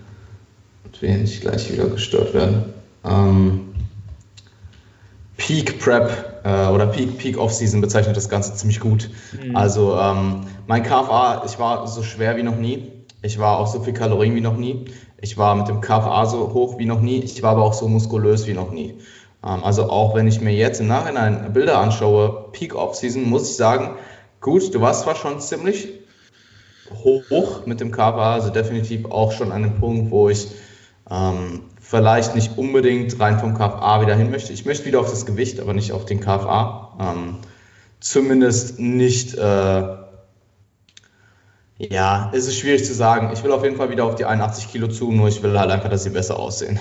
damit wir nicht gleich wieder gestört werden. Um, ähm, Peak Prep äh, oder Peak, Peak Off-Season bezeichnet das Ganze ziemlich gut. Mhm. Also mein KFA, ich war so schwer wie noch nie. Ich war auch so viel Kalorien wie noch nie. Ich war mit dem KFA so hoch wie noch nie. Ich war aber auch so muskulös wie noch nie. Ähm, also auch wenn ich mir jetzt im Nachhinein Bilder anschaue, Peak Off-Season, muss ich sagen, gut, du warst zwar schon ziemlich hoch mit dem KFA, also definitiv auch schon an einem Punkt, wo ich ähm, vielleicht nicht unbedingt rein vom KFA wieder hin möchte. Ich möchte wieder auf das Gewicht, aber nicht auf den KFA. Ähm, zumindest nicht, äh, ja, ist es schwierig zu sagen. Ich will auf jeden Fall wieder auf die 81 Kilo zu, nur ich will halt einfach, dass sie besser aussehen.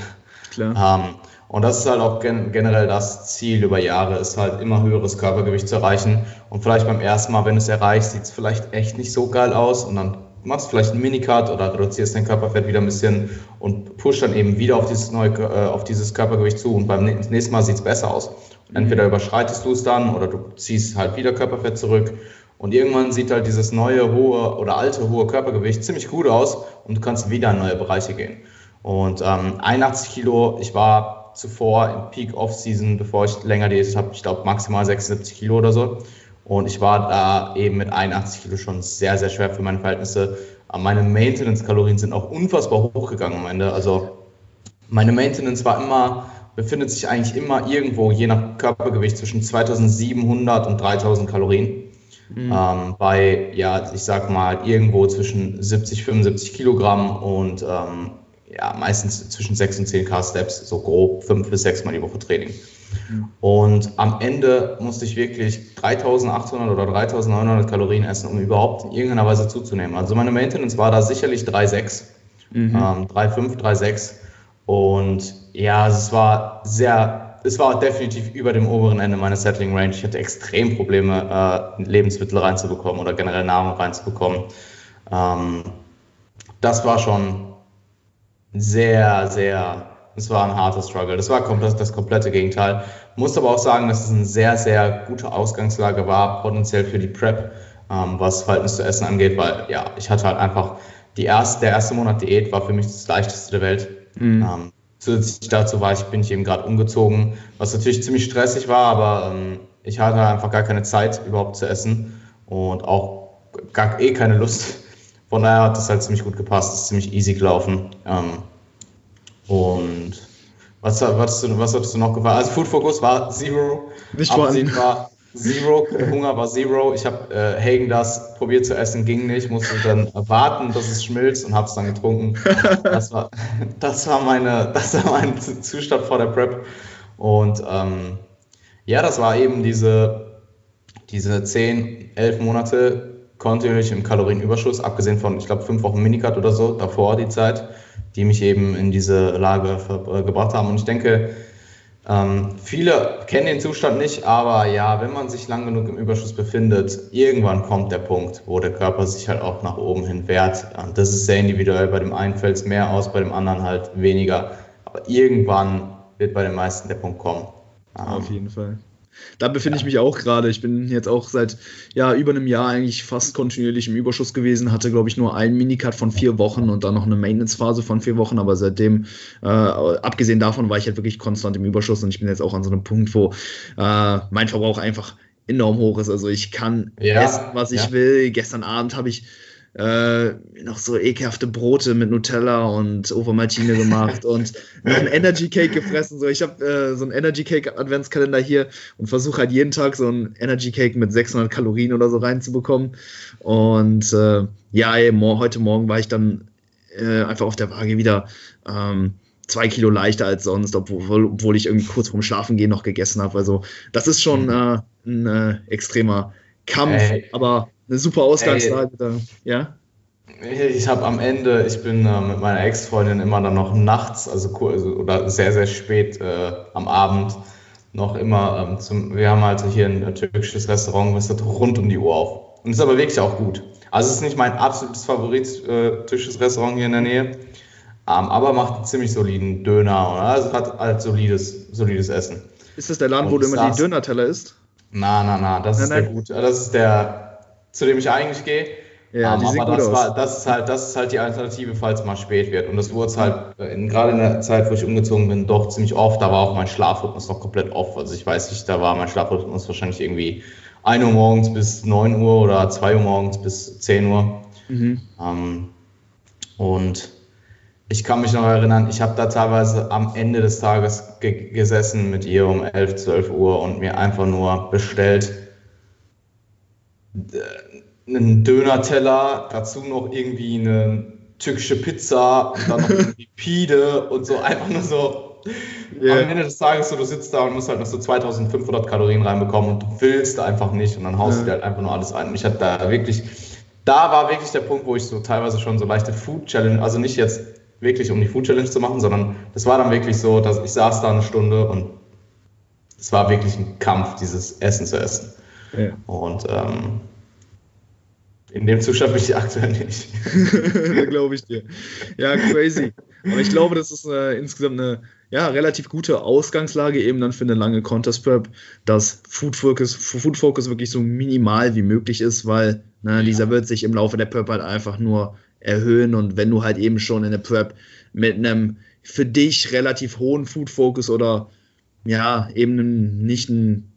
Klar. Ähm, und das ist halt auch gen generell das Ziel über Jahre, ist halt immer höheres Körpergewicht zu erreichen. Und vielleicht beim ersten Mal, wenn du es erreichst, sieht es vielleicht echt nicht so geil aus und dann machst vielleicht einen Minicut oder reduzierst dein Körperfett wieder ein bisschen und pusht dann eben wieder auf dieses neue, äh, auf dieses Körpergewicht zu und beim nächsten Mal sieht es besser aus. Entweder überschreitest du es dann oder du ziehst halt wieder Körperfett zurück und irgendwann sieht halt dieses neue hohe oder alte hohe Körpergewicht ziemlich gut aus und du kannst wieder in neue Bereiche gehen. Und ähm, 81 Kilo, ich war zuvor im Peak Off-Season, bevor ich länger diätet habe, ich glaube maximal 76 Kilo oder so. Und ich war da eben mit 81 Kilo schon sehr, sehr schwer für meine Verhältnisse. Meine Maintenance-Kalorien sind auch unfassbar hochgegangen am Ende. Also meine Maintenance war immer, befindet sich eigentlich immer irgendwo, je nach Körpergewicht, zwischen 2700 und 3000 Kalorien. Mhm. Ähm, bei, ja, ich sag mal, irgendwo zwischen 70, 75 Kilogramm und ähm, ja, meistens zwischen 6 und 10 K Steps, so grob 5 bis 6 Mal die Woche Training. Und am Ende musste ich wirklich 3800 oder 3900 Kalorien essen, um überhaupt in irgendeiner Weise zuzunehmen. Also meine Maintenance war da sicherlich 3,6, mhm. ähm, 3,5, 3,6. Und ja, es war sehr, es war definitiv über dem oberen Ende meiner Settling Range. Ich hatte extrem Probleme, äh, Lebensmittel reinzubekommen oder generell Nahrung reinzubekommen. Ähm, das war schon sehr, sehr es war ein harter Struggle. Das war komplett, das komplette Gegenteil. Muss aber auch sagen, dass es eine sehr, sehr gute Ausgangslage war, potenziell für die Prep, ähm, was Verhältnis zu Essen angeht, weil ja, ich hatte halt einfach die erste, der erste Monat Diät war für mich das leichteste der Welt. Mhm. Ähm, zusätzlich dazu war ich, bin ich eben gerade umgezogen, was natürlich ziemlich stressig war, aber ähm, ich hatte einfach gar keine Zeit überhaupt zu essen und auch gar eh keine Lust. Von daher hat das halt ziemlich gut gepasst, ist ziemlich easy gelaufen. Ähm, und was, was, was hattest du noch gefragt? Also Food Focus war Zero. Nicht Absehen war Zero. Hunger war Zero. Ich habe äh, Hagen das probiert zu essen, ging nicht. Musste dann warten, dass es schmilzt und habe es dann getrunken. Das war, <laughs> das, war meine, das war mein Zustand vor der Prep. Und ähm, ja, das war eben diese, diese 10, 11 Monate kontinuierlich im Kalorienüberschuss, abgesehen von, ich glaube, fünf Wochen Minicut oder so, davor die Zeit die mich eben in diese Lage äh, gebracht haben. Und ich denke, ähm, viele kennen den Zustand nicht, aber ja, wenn man sich lang genug im Überschuss befindet, irgendwann kommt der Punkt, wo der Körper sich halt auch nach oben hin wehrt. Das ist sehr individuell. Bei dem einen fällt es mehr aus, bei dem anderen halt weniger. Aber irgendwann wird bei den meisten der Punkt kommen. Auf jeden Fall. Da befinde ja. ich mich auch gerade. Ich bin jetzt auch seit ja, über einem Jahr eigentlich fast kontinuierlich im Überschuss gewesen, hatte, glaube ich, nur einen Minicut von vier Wochen und dann noch eine Maintenance-Phase von vier Wochen, aber seitdem, äh, abgesehen davon, war ich halt wirklich konstant im Überschuss und ich bin jetzt auch an so einem Punkt, wo äh, mein Verbrauch einfach enorm hoch ist. Also ich kann ja, essen, was ich ja. will. Gestern Abend habe ich äh, noch so ekelhafte Brote mit Nutella und Ovomaltine gemacht und noch ein Energy Cake gefressen. So, ich habe äh, so einen Energy Cake Adventskalender hier und versuche halt jeden Tag so ein Energy Cake mit 600 Kalorien oder so reinzubekommen. Und äh, ja, ey, heute Morgen war ich dann äh, einfach auf der Waage wieder ähm, zwei Kilo leichter als sonst, obwohl, obwohl ich irgendwie kurz vorm Schlafengehen noch gegessen habe. Also das ist schon äh, ein äh, extremer Kampf, Ey. aber eine super Ausgangslage da. Ja? Ich habe am Ende, ich bin äh, mit meiner Ex-Freundin immer dann noch nachts, also, also oder sehr, sehr spät äh, am Abend noch immer ähm, zum, wir haben halt hier ein türkisches Restaurant, was hat rund um die Uhr auf. Und ist aber wirklich auch gut. Also es ist nicht mein absolutes Favorit äh, türkisches Restaurant hier in der Nähe, ähm, aber macht einen ziemlich soliden Döner. Oder? Also hat halt solides, solides Essen. Ist das der Laden, Und wo du immer die Döner-Teller isst? Na, na, na, das nein, ist nein. der gute. Das ist der, zu dem ich eigentlich gehe. Ja, um, aber das, war, das, ist halt, das ist halt die Alternative, falls mal spät wird. Und das wurde halt, in, gerade in der Zeit, wo ich umgezogen bin, doch ziemlich oft. Da war auch mein Schlafrhythmus noch komplett off. Also ich weiß nicht, da war mein Schlafrhythmus wahrscheinlich irgendwie 1 Uhr morgens bis 9 Uhr oder 2 Uhr morgens bis 10 Uhr. Mhm. Um, und ich kann mich noch erinnern, ich habe da teilweise am Ende des Tages ge gesessen mit ihr um 11, 12 Uhr und mir einfach nur bestellt äh, einen Döner-Teller, dazu noch irgendwie eine türkische Pizza und dann noch irgendwie <laughs> Pide und so einfach nur so. Yeah. Am Ende des Tages so, du sitzt da und musst halt noch so 2500 Kalorien reinbekommen und du willst einfach nicht und dann haust ja. du dir halt einfach nur alles ein. Und ich hatte da wirklich, da war wirklich der Punkt, wo ich so teilweise schon so leichte Food Challenge, also nicht jetzt wirklich um die Food Challenge zu machen, sondern das war dann wirklich so, dass ich saß da eine Stunde und es war wirklich ein Kampf, dieses Essen zu essen. Ja. Und ähm, in dem Zustand bin ich <laughs> aktuell nicht. <laughs> glaube ich dir. Ja, crazy. Aber ich glaube, das ist äh, insgesamt eine ja, relativ gute Ausgangslage eben dann für eine lange Contest Prep, dass Food Focus, Food Focus wirklich so minimal wie möglich ist, weil ne, dieser wird sich im Laufe der Prep halt einfach nur erhöhen. Und wenn du halt eben schon in der Prep mit einem für dich relativ hohen Food Focus oder ja, eben nicht einen,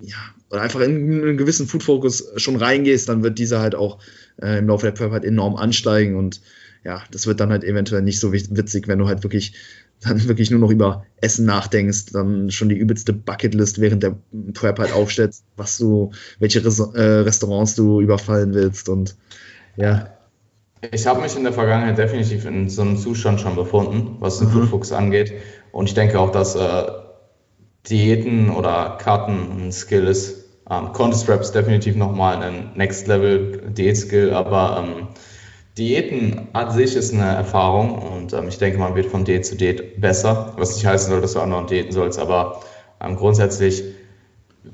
ja, oder einfach in einen gewissen Food Focus schon reingehst, dann wird dieser halt auch äh, im Laufe der Prep halt enorm ansteigen und ja, das wird dann halt eventuell nicht so witzig, wenn du halt wirklich <laughs> dann wirklich nur noch über Essen nachdenkst, dann schon die übelste Bucketlist während der Prep halt aufstellst, was du, welche Res äh, Restaurants du überfallen willst und ja. Ich habe mich in der Vergangenheit definitiv in so einem Zustand schon befunden, was den mhm. Foodfuchs angeht. Und ich denke auch, dass äh, Diäten oder Karten ein Skill ist. Ähm, Contest Rap ist definitiv nochmal ein Next Level Diät-Skill, aber ähm, Diäten an sich ist eine Erfahrung und ähm, ich denke, man wird von Diät zu Diät besser, was nicht heißen soll, dass du anderen Diäten sollst, aber ähm, grundsätzlich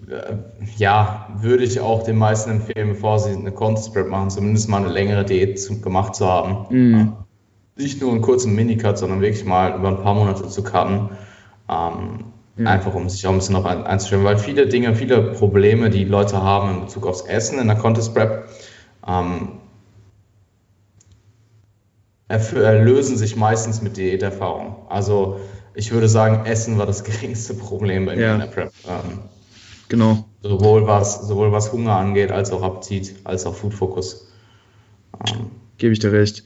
äh, ja, würde ich auch den meisten empfehlen, bevor sie eine Contest Prep machen, zumindest mal eine längere Diät zu, gemacht zu haben. Mhm. Nicht nur einen kurzen Minicut, sondern wirklich mal über ein paar Monate zu cutten. Ähm, mhm. Einfach um sich auch ein bisschen noch ein, einzustellen, weil viele Dinge, viele Probleme, die Leute haben in Bezug aufs Essen in der Contest Prep, ähm, lösen sich meistens mit Diäterfahrung. Also ich würde sagen, Essen war das <laughs> geringste Problem bei mir ja. in der Prep. Ähm, genau. Sowohl was, sowohl was Hunger angeht, als auch Appetit, als auch Food Focus. Ähm, Gebe ich dir recht.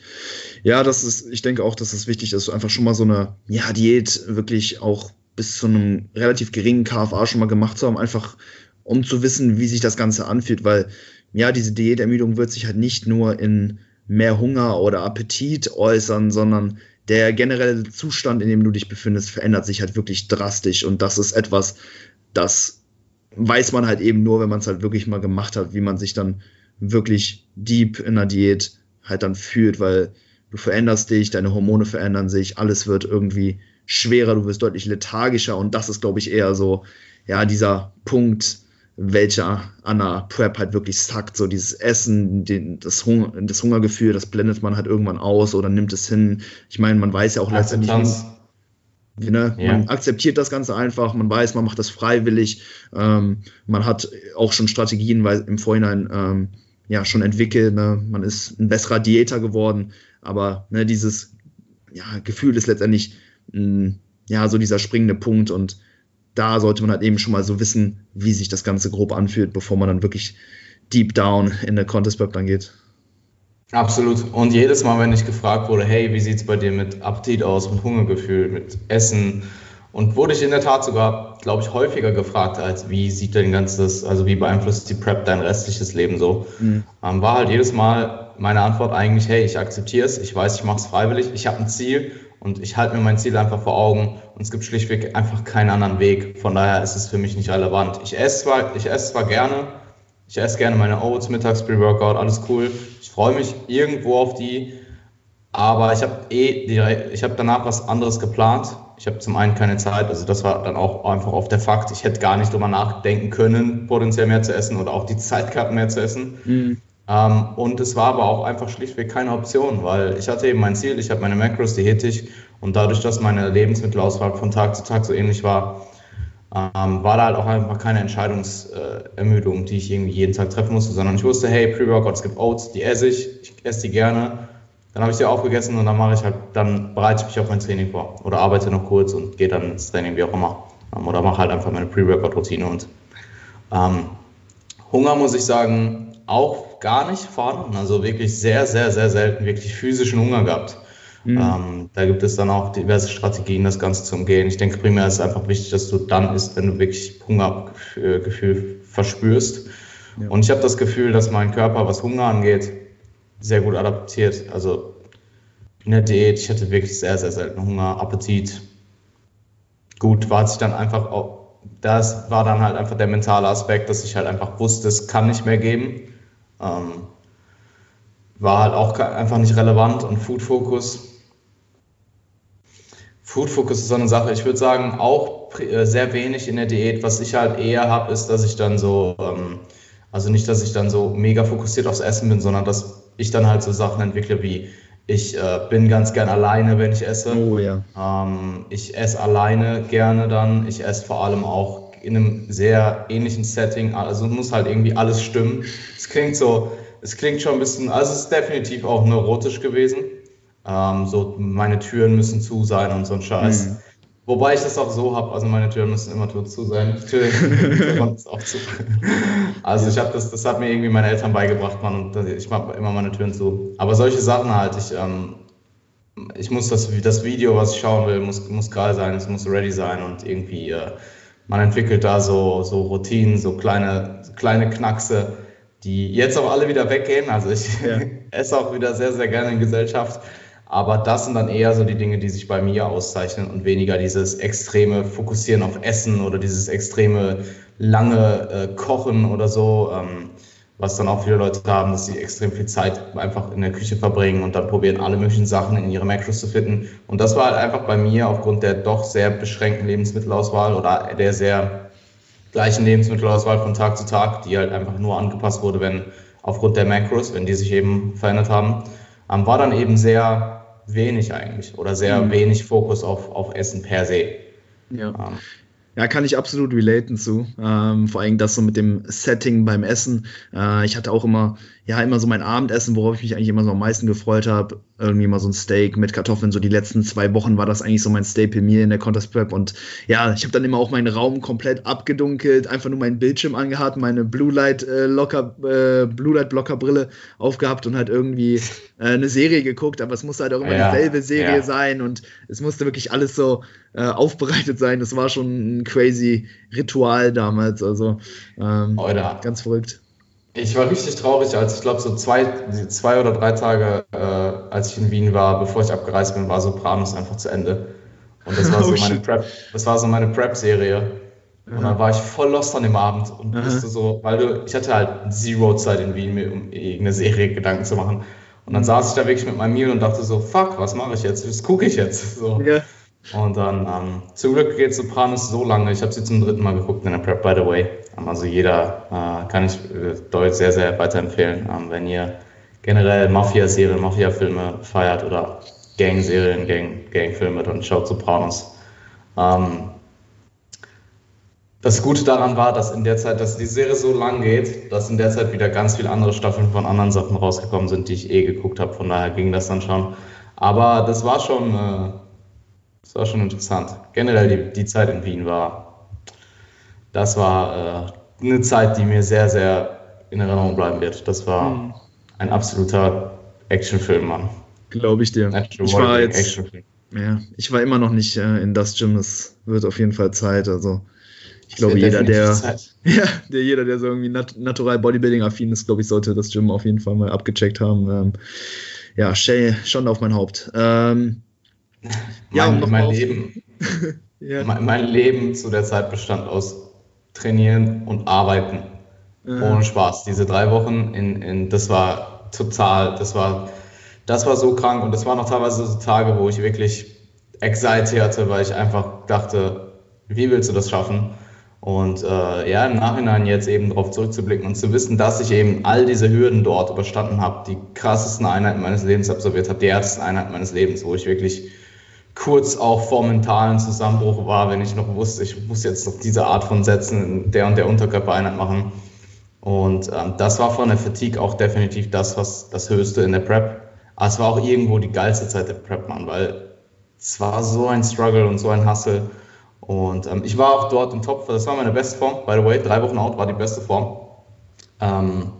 Ja, das ist, ich denke auch, dass es wichtig ist, einfach schon mal so eine ja, Diät wirklich auch bis zu einem relativ geringen KFA schon mal gemacht zu haben, einfach um zu wissen, wie sich das Ganze anfühlt, weil ja, diese Diätermüdung wird sich halt nicht nur in mehr Hunger oder Appetit äußern, sondern der generelle Zustand, in dem du dich befindest, verändert sich halt wirklich drastisch. Und das ist etwas, das weiß man halt eben nur, wenn man es halt wirklich mal gemacht hat, wie man sich dann wirklich deep in der Diät halt dann fühlt, weil du veränderst dich, deine Hormone verändern sich, alles wird irgendwie schwerer, du wirst deutlich lethargischer und das ist, glaube ich, eher so, ja, dieser Punkt, welcher an der Prep halt wirklich sackt. So dieses Essen, den, das, Hunger, das Hungergefühl, das blendet man halt irgendwann aus oder nimmt es hin. Ich meine, man weiß ja auch letztendlich. Ne? Ja. Man akzeptiert das Ganze einfach, man weiß, man macht das freiwillig, ähm, man hat auch schon Strategien weil im Vorhinein ähm, ja schon entwickelt, ne? man ist ein besserer Diäter geworden, aber ne, dieses ja, Gefühl ist letztendlich ja so dieser springende Punkt und da sollte man halt eben schon mal so wissen, wie sich das Ganze grob anfühlt, bevor man dann wirklich deep down in der Contest Prep dann geht. Absolut. Und jedes Mal, wenn ich gefragt wurde, hey, wie sieht es bei dir mit Appetit aus, mit Hungergefühl, mit Essen, und wurde ich in der Tat sogar, glaube ich, häufiger gefragt, als wie sieht dein ganzes, also wie beeinflusst die Prep dein restliches Leben so, mhm. ähm, war halt jedes Mal meine Antwort eigentlich, hey, ich akzeptiere es, ich weiß, ich mache es freiwillig, ich habe ein Ziel und ich halte mir mein Ziel einfach vor Augen und es gibt schlichtweg einfach keinen anderen Weg. Von daher ist es für mich nicht relevant. Ich esse zwar, ich esse zwar gerne, ich esse gerne meine Oats mittags Pre-Workout, alles cool. Ich freue mich irgendwo auf die, aber ich habe eh ich habe danach was anderes geplant. Ich habe zum einen keine Zeit, also das war dann auch einfach auf der Fakt. Ich hätte gar nicht drüber nachdenken können, potenziell mehr zu essen oder auch die Zeit gehabt, mehr zu essen. Mhm. Ähm, und es war aber auch einfach schlichtweg keine Option, weil ich hatte eben mein Ziel, ich habe meine Macros diätisch und dadurch, dass meine Lebensmittelauswahl von Tag zu Tag so ähnlich war, ähm, war da halt auch einfach keine Entscheidungsermüdung, die ich irgendwie jeden Tag treffen musste, sondern ich wusste, hey, Pre-Workout, es gibt Oats, die esse ich, ich esse die gerne. Dann habe ich die aufgegessen und dann mache ich halt, dann bereite ich mich auf mein Training vor oder arbeite noch kurz und gehe dann ins Training, wie auch immer. Ähm, oder mache halt einfach meine Pre-Workout-Routine und ähm, Hunger muss ich sagen, auch gar nicht vorhanden. Also wirklich sehr, sehr, sehr selten wirklich physischen Hunger gehabt. Mhm. Ähm, da gibt es dann auch diverse Strategien, das Ganze zu umgehen. Ich denke, primär ist es einfach wichtig, dass du dann isst, wenn du wirklich Hungergefühl verspürst. Ja. Und ich habe das Gefühl, dass mein Körper, was Hunger angeht, sehr gut adaptiert. Also in der Diät, ich hatte wirklich sehr, sehr selten Hunger, Appetit. Gut, war sich dann einfach auch, das war dann halt einfach der mentale Aspekt, dass ich halt einfach wusste, es kann nicht mehr geben. Ähm, war halt auch einfach nicht relevant und Food Focus. Food Focus ist so eine Sache, ich würde sagen, auch äh, sehr wenig in der Diät. Was ich halt eher habe, ist, dass ich dann so, ähm, also nicht, dass ich dann so mega fokussiert aufs Essen bin, sondern dass ich dann halt so Sachen entwickle wie, ich äh, bin ganz gern alleine, wenn ich esse. Oh ja. Ähm, ich esse alleine gerne dann. Ich esse vor allem auch in einem sehr ähnlichen Setting. Also muss halt irgendwie alles stimmen. Es klingt so, es klingt schon ein bisschen, also es ist definitiv auch neurotisch gewesen. Ähm, so, meine Türen müssen zu sein und so ein Scheiß. Mhm. Wobei ich das auch so habe, also meine Türen müssen immer zu sein. Die Tür ist auch zu. Also ich habe das, das hat mir irgendwie meine Eltern beigebracht, man, und ich mache immer meine Türen zu. Aber solche Sachen halt, ich, ähm, ich muss das, das Video, was ich schauen will, muss, muss geil sein, es muss ready sein und irgendwie äh, man entwickelt da so, so Routinen, so kleine, kleine Knackse, die jetzt auch alle wieder weggehen. Also ich ja. <laughs> esse auch wieder sehr, sehr gerne in Gesellschaft. Aber das sind dann eher so die Dinge, die sich bei mir auszeichnen und weniger dieses extreme Fokussieren auf Essen oder dieses extreme lange äh, Kochen oder so, ähm, was dann auch viele Leute haben, dass sie extrem viel Zeit einfach in der Küche verbringen und dann probieren alle möglichen Sachen in ihre Macros zu finden. Und das war halt einfach bei mir aufgrund der doch sehr beschränkten Lebensmittelauswahl oder der sehr gleichen Lebensmittelauswahl von Tag zu Tag, die halt einfach nur angepasst wurde, wenn aufgrund der Macros, wenn die sich eben verändert haben, ähm, war dann eben sehr wenig eigentlich oder sehr mhm. wenig Fokus auf, auf Essen per se. Ja. Ja, kann ich absolut relaten zu. Ähm, vor allem das so mit dem Setting beim Essen. Äh, ich hatte auch immer, ja, immer so mein Abendessen, worauf ich mich eigentlich immer so am meisten gefreut habe. Irgendwie mal so ein Steak mit Kartoffeln. So die letzten zwei Wochen war das eigentlich so mein Staple Meal in der Contest Prep. Und ja, ich habe dann immer auch meinen Raum komplett abgedunkelt, einfach nur meinen Bildschirm angehabt, meine Blue Light äh, Locker, äh, Blue Light Blocker Brille aufgehabt und halt irgendwie <laughs> äh, eine Serie geguckt. Aber es musste halt auch immer ja, dieselbe Serie ja. sein und es musste wirklich alles so äh, aufbereitet sein. Das war schon ein crazy Ritual damals. Also ähm, ganz verrückt. Ich war richtig traurig, als ich glaube, so zwei, zwei oder drei Tage, äh, als ich in Wien war, bevor ich abgereist bin, war Sopranos einfach zu Ende. Und das war <laughs> so oh, meine Prep, das war so meine Prep-Serie. Und dann war ich voll lost an dem Abend und Aha. wusste so, weil du, ich hatte halt Zero Zeit in Wien, mir um irgendeine Serie Gedanken zu machen. Und dann mhm. saß ich da wirklich mit meinem Meal und dachte so, fuck, was mache ich jetzt? Was gucke ich jetzt? So. Ja. Und dann, ähm, zum Glück geht Sopranos so lange. Ich habe sie zum dritten Mal geguckt in der Prep, by the way. Ähm, also jeder äh, kann ich äh, Deutsch sehr, sehr weiterempfehlen, ähm, wenn ihr generell Mafia-Serien, Mafia-Filme feiert oder Gang-Serien, Gang, Gang-Filme, dann schaut Sopranos. Ähm, das Gute daran war, dass in der Zeit, dass die Serie so lang geht, dass in der Zeit wieder ganz viele andere Staffeln von anderen Sachen rausgekommen sind, die ich eh geguckt habe. Von daher ging das dann schon. Aber das war schon äh, war schon interessant. Generell die, die Zeit in Wien war, das war äh, eine Zeit, die mir sehr, sehr in Erinnerung bleiben wird. Das war mhm. ein absoluter Actionfilm, Mann. Glaube ich dir. Ich war jetzt, ja, ich war immer noch nicht äh, in das Gym. Es wird auf jeden Fall Zeit. Also ich glaube, jeder, der, <laughs> ja, der, jeder, der so irgendwie nat natural Bodybuilding-affin ist, glaube ich, sollte das Gym auf jeden Fall mal abgecheckt haben. Ähm, ja, schon auf mein Haupt. Ähm, ja, mein, mein Leben, <laughs> ja. mein, mein, Leben zu der Zeit bestand aus Trainieren und Arbeiten. Ja. Ohne Spaß. Diese drei Wochen, in, in, das war total, das war, das war so krank und das waren noch teilweise so Tage, wo ich wirklich Anxiety hatte, weil ich einfach dachte, wie willst du das schaffen? Und äh, ja, im Nachhinein jetzt eben darauf zurückzublicken und zu wissen, dass ich eben all diese Hürden dort überstanden habe, die krassesten Einheiten meines Lebens absolviert habe, die ersten Einheiten meines Lebens, wo ich wirklich kurz auch vor mentalen Zusammenbruch war, wenn ich noch wusste, ich muss jetzt noch diese Art von Sätzen in der und der Unterkörpereinheit machen. Und ähm, das war von der Fatigue auch definitiv das, was das Höchste in der Prep. Aber es war auch irgendwo die geilste Zeit der Prep, Mann, weil es war so ein Struggle und so ein Hustle. Und ähm, ich war auch dort im Topf, das war meine beste Form, by the way, drei Wochen out war die beste Form. Ähm,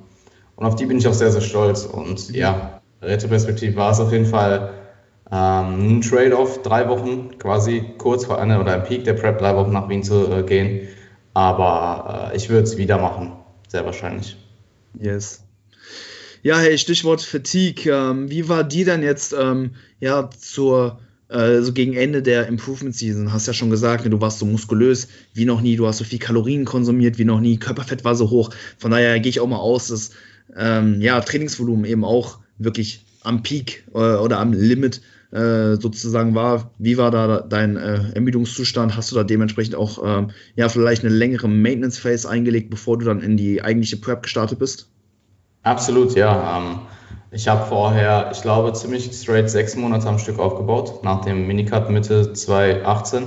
und auf die bin ich auch sehr, sehr stolz. Und ja, retroperspektiv war es auf jeden Fall ähm, ein Trade-off, drei Wochen quasi kurz vor einer oder im Peak der Prep, drei Wochen nach Wien zu äh, gehen. Aber äh, ich würde es wieder machen, sehr wahrscheinlich. Yes. Ja, hey, Stichwort Fatigue. Ähm, wie war die denn jetzt ähm, ja, zur, äh, so gegen Ende der Improvement Season? Hast ja schon gesagt, ne, du warst so muskulös wie noch nie, du hast so viel Kalorien konsumiert wie noch nie, Körperfett war so hoch. Von daher gehe ich auch mal aus, dass ähm, ja, Trainingsvolumen eben auch wirklich am Peak äh, oder am Limit äh, sozusagen war. Wie war da dein äh, Ermüdungszustand? Hast du da dementsprechend auch ähm, ja, vielleicht eine längere Maintenance Phase eingelegt, bevor du dann in die eigentliche Prep gestartet bist? Absolut, ja. Ähm, ich habe vorher, ich glaube, ziemlich straight sechs Monate am Stück aufgebaut, nach dem Minicut Mitte 2018.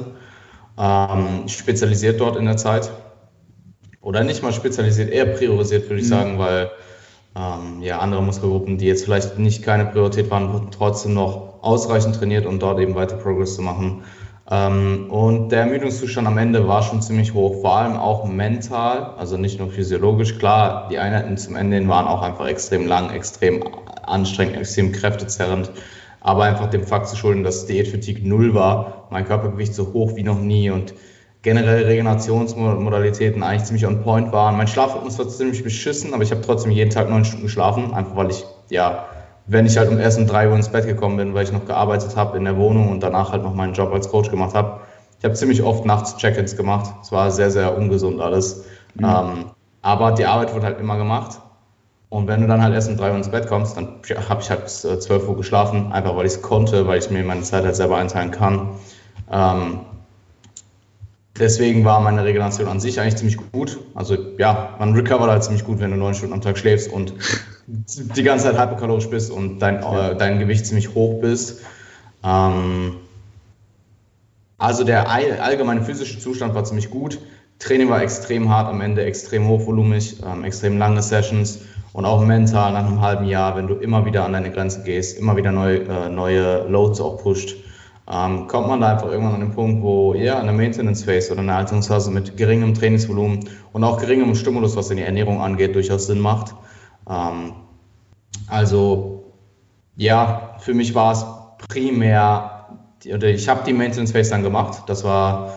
Ähm, spezialisiert dort in der Zeit. Oder nicht mal spezialisiert, eher priorisiert, würde ich mhm. sagen, weil ähm, ja, andere Muskelgruppen, die jetzt vielleicht nicht keine Priorität waren, wurden trotzdem noch ausreichend trainiert, um dort eben weiter Progress zu machen. Ähm, und der Ermüdungszustand am Ende war schon ziemlich hoch, vor allem auch mental, also nicht nur physiologisch. Klar, die Einheiten zum Ende hin waren auch einfach extrem lang, extrem anstrengend, extrem kräftezerrend, aber einfach dem Fakt zu schulden, dass Diätfatigue null war, mein Körpergewicht so hoch wie noch nie und generell Regenerationsmodalitäten eigentlich ziemlich on point waren. Mein Schlafrhythmus war ziemlich beschissen, aber ich habe trotzdem jeden Tag neun Stunden geschlafen, einfach weil ich, ja, wenn ich halt um erst um drei Uhr ins Bett gekommen bin, weil ich noch gearbeitet habe in der Wohnung und danach halt noch meinen Job als Coach gemacht habe. Ich habe ziemlich oft nachts Check-ins gemacht. Es war sehr, sehr ungesund alles. Mhm. Ähm, aber die Arbeit wurde halt immer gemacht. Und wenn du dann halt erst um drei Uhr ins Bett kommst, dann habe ich halt bis äh, zwölf Uhr geschlafen, einfach weil ich es konnte, weil ich mir meine Zeit halt selber einteilen kann. Ähm, deswegen war meine Regeneration an sich eigentlich ziemlich gut. Also ja, man recovert halt ziemlich gut, wenn du neun Stunden am Tag schläfst und die ganze Zeit hyperkalorisch bist und dein, äh, dein Gewicht ziemlich hoch bist. Ähm, also der allgemeine physische Zustand war ziemlich gut. Training war extrem hart am Ende, extrem hochvolumig, ähm, extrem lange Sessions und auch mental nach einem halben Jahr, wenn du immer wieder an deine Grenze gehst, immer wieder neue, äh, neue Loads auch pusht, ähm, kommt man da einfach irgendwann an den Punkt, wo ja, eine Maintenance Phase oder eine Alterungsphase mit geringem Trainingsvolumen und auch geringem Stimulus, was in die Ernährung angeht, durchaus Sinn macht. Ähm, also ja, für mich war es primär, oder ich habe die Maintenance Phase dann gemacht. Das war,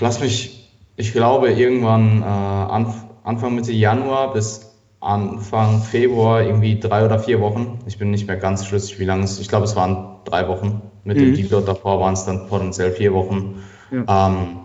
lass mich, ich glaube, irgendwann äh, Anfang Mitte Januar bis Anfang Februar irgendwie drei oder vier Wochen. Ich bin nicht mehr ganz schlüssig, wie lange es Ich glaube, es waren drei Wochen. Mit mhm. dem Deload davor waren es dann potenziell vier Wochen. Ja. Ähm,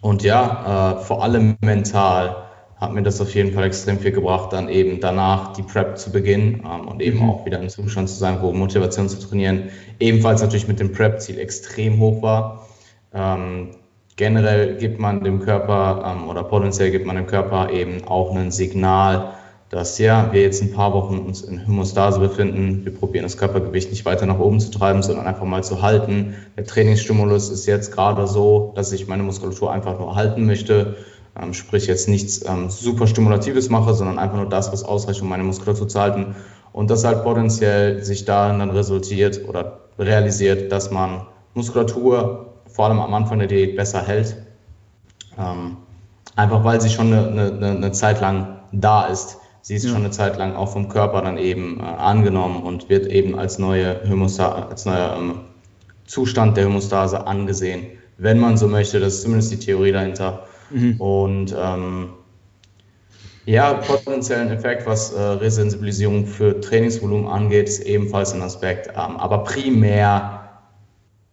und ja, äh, vor allem mental hat mir das auf jeden Fall extrem viel gebracht, dann eben danach die Prep zu beginnen ähm, und eben mhm. auch wieder im Zustand zu sein, wo Motivation zu trainieren ebenfalls natürlich mit dem Prep-Ziel extrem hoch war. Ähm, generell gibt man dem Körper ähm, oder potenziell gibt man dem Körper eben auch ein Signal, dass ja, wir jetzt ein paar Wochen uns in Homostase befinden. Wir probieren das Körpergewicht nicht weiter nach oben zu treiben, sondern einfach mal zu halten. Der Trainingsstimulus ist jetzt gerade so, dass ich meine Muskulatur einfach nur halten möchte. Ähm, sprich jetzt nichts ähm, super Stimulatives mache, sondern einfach nur das, was ausreicht, um meine Muskulatur zu halten. Und das halt potenziell sich darin dann resultiert oder realisiert, dass man Muskulatur vor allem am Anfang der Diät besser hält. Ähm, einfach weil sie schon eine, eine, eine, Zeit lang da ist. Sie ist ja. schon eine Zeit lang auch vom Körper dann eben äh, angenommen und wird eben als neue Hämostase, als neuer ähm, Zustand der Hämostase angesehen, wenn man so möchte. Das ist zumindest die Theorie dahinter. Mhm. Und ähm, ja, potenziellen Effekt, was äh, Resensibilisierung für Trainingsvolumen angeht, ist ebenfalls ein Aspekt. Ähm, aber primär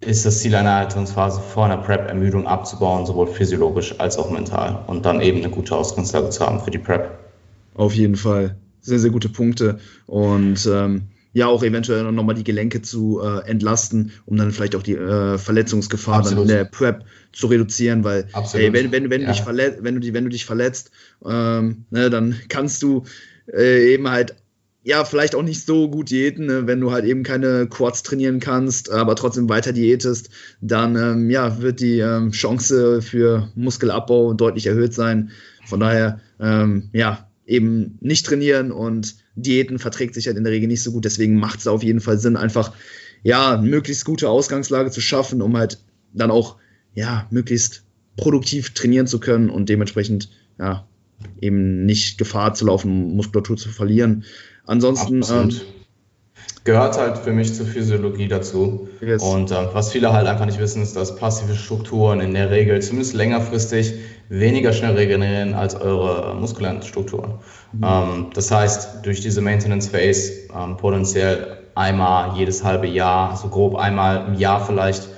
ist das Ziel einer Haltungsphase vor einer Prep-Ermüdung abzubauen, sowohl physiologisch als auch mental und dann eben eine gute Ausgangslage zu haben für die Prep. Auf jeden Fall. Sehr, sehr gute Punkte. Und ähm, ja, auch eventuell nochmal die Gelenke zu äh, entlasten, um dann vielleicht auch die äh, Verletzungsgefahr dann in der Prep zu reduzieren, weil hey, wenn, wenn, wenn, ja. dich verletzt, wenn, du, wenn du dich verletzt, ähm, ne, dann kannst du äh, eben halt ja, vielleicht auch nicht so gut diäten, ne? wenn du halt eben keine Quads trainieren kannst, aber trotzdem weiter diätest, dann ähm, ja, wird die ähm, Chance für Muskelabbau deutlich erhöht sein. Von daher, ähm, ja, eben nicht trainieren und Diäten verträgt sich halt in der Regel nicht so gut. Deswegen macht es auf jeden Fall Sinn, einfach ja, möglichst gute Ausgangslage zu schaffen, um halt dann auch ja, möglichst produktiv trainieren zu können und dementsprechend ja, eben nicht Gefahr zu laufen, Muskulatur zu verlieren. Ansonsten. Ähm, Gehört halt für mich zur Physiologie dazu. Yes. Und ähm, was viele halt einfach nicht wissen, ist, dass passive Strukturen in der Regel, zumindest längerfristig, weniger schnell regenerieren als eure muskulären Strukturen. Mhm. Ähm, das heißt, durch diese Maintenance Phase ähm, potenziell einmal jedes halbe Jahr, so grob einmal im Jahr vielleicht,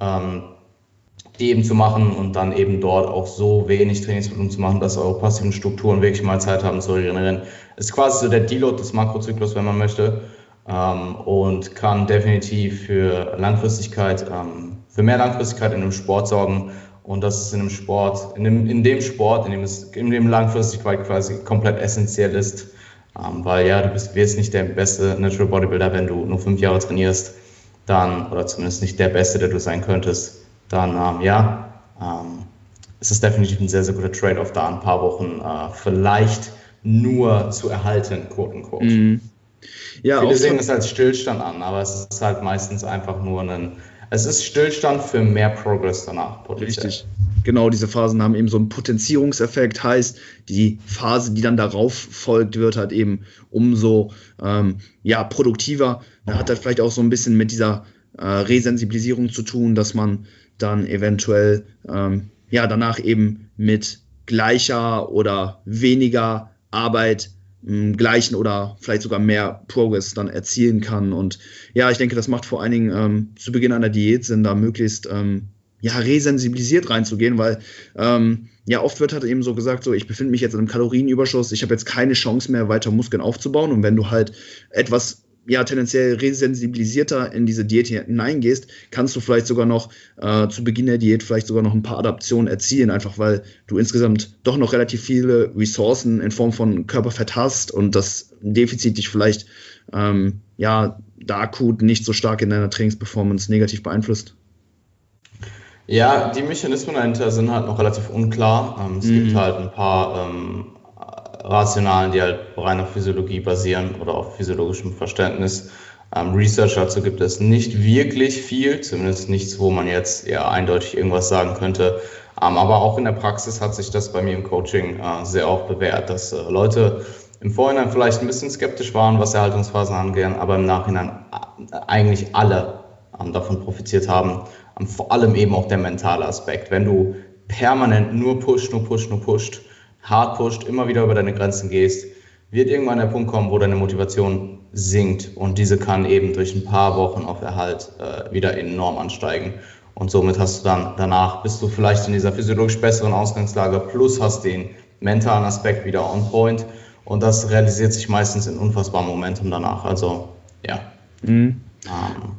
ähm, die eben zu machen und dann eben dort auch so wenig Trainingsvolumen zu machen, dass eure passiven Strukturen wirklich mal Zeit haben zu regenerieren. Ist quasi so der Deload des Makrozyklus, wenn man möchte, ähm, und kann definitiv für Langfristigkeit, ähm, für mehr Langfristigkeit in einem Sport sorgen. Und das ist in einem Sport, in dem, in dem Sport, in dem es in dem Langfristigkeit quasi komplett essentiell ist. Ähm, weil ja, du bist, wirst nicht der beste Natural Bodybuilder, wenn du nur fünf Jahre trainierst, dann, oder zumindest nicht der Beste, der du sein könntest, dann ähm, ja, ähm, ist es definitiv ein sehr, sehr guter Trade-off, da ein paar Wochen äh, vielleicht nur zu erhalten, quote unquote. Mhm. Ja, Viele sehen es als Stillstand an, aber es ist halt meistens einfach nur ein, es ist Stillstand für mehr Progress danach. Potenziell. Richtig. Genau, diese Phasen haben eben so einen Potenzierungseffekt, heißt, die Phase, die dann darauf folgt, wird halt eben umso ähm, ja, produktiver. Da hat das vielleicht auch so ein bisschen mit dieser äh, Resensibilisierung zu tun, dass man dann eventuell ähm, ja danach eben mit gleicher oder weniger Arbeit gleichen oder vielleicht sogar mehr Progress dann erzielen kann. Und ja, ich denke, das macht vor allen Dingen ähm, zu Beginn einer Diät Sinn, da möglichst ähm, ja, resensibilisiert reinzugehen, weil ähm, ja, oft wird halt eben so gesagt, so ich befinde mich jetzt in einem Kalorienüberschuss, ich habe jetzt keine Chance mehr, weiter Muskeln aufzubauen. Und wenn du halt etwas ja tendenziell resensibilisierter in diese Diät hineingehst, kannst du vielleicht sogar noch äh, zu Beginn der Diät vielleicht sogar noch ein paar Adaptionen erzielen, einfach weil du insgesamt doch noch relativ viele Ressourcen in Form von Körperfett hast und das Defizit dich vielleicht ähm, ja da akut nicht so stark in deiner Trainingsperformance negativ beeinflusst. Ja, die Mechanismen dahinter sind halt noch relativ unklar. Ähm, es mhm. gibt halt ein paar ähm, Rationalen, die halt rein auf Physiologie basieren oder auf physiologischem Verständnis. Ähm, Research dazu gibt es nicht wirklich viel, zumindest nichts, wo man jetzt eher eindeutig irgendwas sagen könnte. Ähm, aber auch in der Praxis hat sich das bei mir im Coaching äh, sehr oft bewährt, dass äh, Leute im Vorhinein vielleicht ein bisschen skeptisch waren, was Erhaltungsphasen angeht, aber im Nachhinein äh, eigentlich alle ähm, davon profitiert haben. Ähm, vor allem eben auch der mentale Aspekt. Wenn du permanent nur pusht, nur pusht, nur pusht, hart pusht, immer wieder über deine Grenzen gehst, wird irgendwann der Punkt kommen, wo deine Motivation sinkt und diese kann eben durch ein paar Wochen auf Erhalt äh, wieder enorm ansteigen. Und somit hast du dann danach, bist du vielleicht in dieser physiologisch besseren Ausgangslage, plus hast den mentalen Aspekt wieder on point. Und das realisiert sich meistens in unfassbarem Momentum danach. Also, ja. Mhm. Ähm.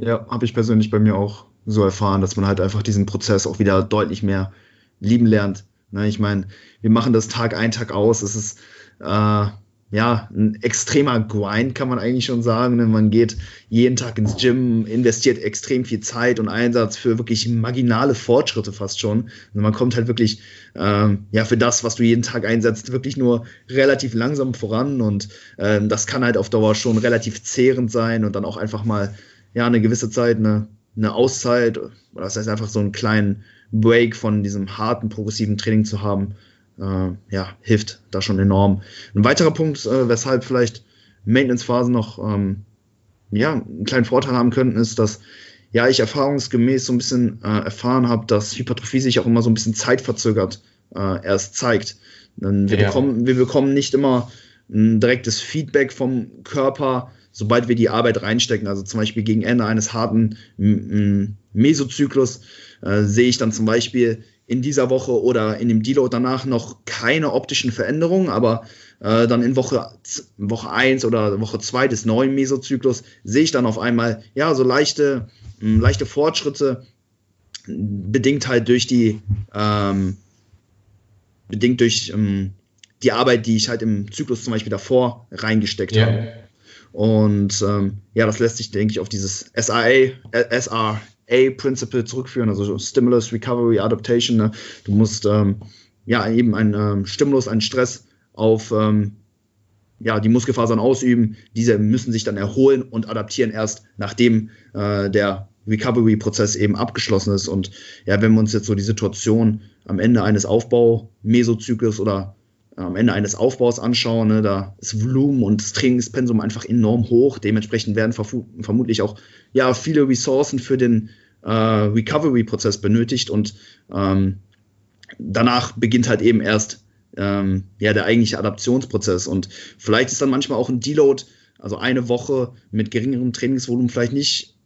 Ja, habe ich persönlich bei mir auch so erfahren, dass man halt einfach diesen Prozess auch wieder deutlich mehr lieben lernt. Ne, ich meine, wir machen das Tag ein, Tag aus. Es ist äh, ja ein extremer Grind, kann man eigentlich schon sagen. Ne? Man geht jeden Tag ins Gym, investiert extrem viel Zeit und Einsatz für wirklich marginale Fortschritte fast schon. Und man kommt halt wirklich äh, ja für das, was du jeden Tag einsetzt, wirklich nur relativ langsam voran. Und äh, das kann halt auf Dauer schon relativ zehrend sein und dann auch einfach mal ja eine gewisse Zeit, eine, eine Auszeit, oder das heißt einfach so einen kleinen Break von diesem harten, progressiven Training zu haben, äh, ja, hilft da schon enorm. Ein weiterer Punkt, äh, weshalb vielleicht Maintenance-Phasen noch ähm, ja, einen kleinen Vorteil haben könnten, ist, dass ja, ich erfahrungsgemäß so ein bisschen äh, erfahren habe, dass Hypertrophie sich auch immer so ein bisschen zeitverzögert äh, erst zeigt. wir, ja. bekommen, wir bekommen nicht immer ein direktes Feedback vom Körper, sobald wir die Arbeit reinstecken. Also zum Beispiel gegen Ende eines harten Mesozyklus äh, sehe ich dann zum Beispiel in dieser Woche oder in dem Deload danach noch keine optischen Veränderungen, aber äh, dann in Woche, Woche 1 oder Woche 2 des neuen Mesozyklus sehe ich dann auf einmal, ja, so leichte, mh, hm, leichte Fortschritte, bedingt halt durch die, ähm, bedingt durch ähm, die Arbeit, die ich halt im Zyklus zum Beispiel davor reingesteckt yeah. habe. Und ähm, ja, das lässt sich, denke ich, auf dieses SRA, SRA A-Principle zurückführen, also Stimulus, Recovery, Adaptation. Ne? Du musst ähm, ja eben einen ähm, Stimulus, einen Stress auf ähm, ja, die Muskelfasern ausüben. Diese müssen sich dann erholen und adaptieren erst nachdem äh, der Recovery-Prozess eben abgeschlossen ist. Und ja, wenn wir uns jetzt so die Situation am Ende eines Aufbau-Mesozyklus oder am Ende eines Aufbaus anschauen, ne, da ist Volumen und das Trainingspensum einfach enorm hoch. Dementsprechend werden vermutlich auch ja, viele Ressourcen für den äh, Recovery-Prozess benötigt und ähm, danach beginnt halt eben erst ähm, ja, der eigentliche Adaptionsprozess. Und vielleicht ist dann manchmal auch ein Deload, also eine Woche mit geringerem Trainingsvolumen, vielleicht nicht,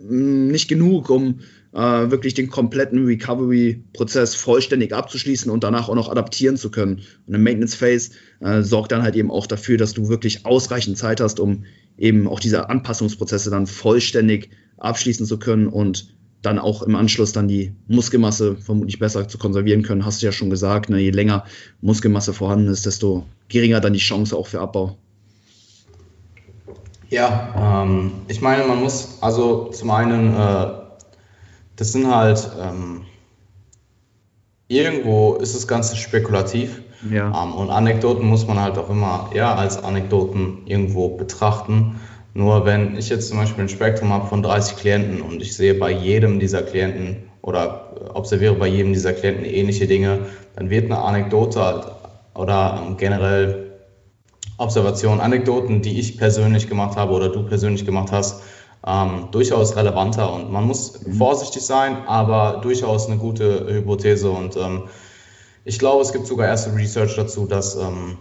mm, nicht genug, um äh, wirklich den kompletten Recovery-Prozess vollständig abzuschließen und danach auch noch adaptieren zu können. Und eine Maintenance Phase äh, sorgt dann halt eben auch dafür, dass du wirklich ausreichend Zeit hast, um eben auch diese Anpassungsprozesse dann vollständig abschließen zu können und dann auch im Anschluss dann die Muskelmasse vermutlich besser zu konservieren können. Hast du ja schon gesagt, ne, je länger Muskelmasse vorhanden ist, desto geringer dann die Chance auch für Abbau. Ja, ähm, ich meine, man muss also zum einen, äh, das sind halt, ähm, irgendwo ist das Ganze spekulativ. Ja. Ähm, und Anekdoten muss man halt auch immer ja, als Anekdoten irgendwo betrachten. Nur wenn ich jetzt zum Beispiel ein Spektrum habe von 30 Klienten und ich sehe bei jedem dieser Klienten oder observiere bei jedem dieser Klienten ähnliche Dinge, dann wird eine Anekdote halt oder ähm, generell Observation, Anekdoten, die ich persönlich gemacht habe oder du persönlich gemacht hast, ähm, durchaus relevanter und man muss mhm. vorsichtig sein, aber durchaus eine gute Hypothese und ähm, ich glaube, es gibt sogar erste Research dazu, dass ähm,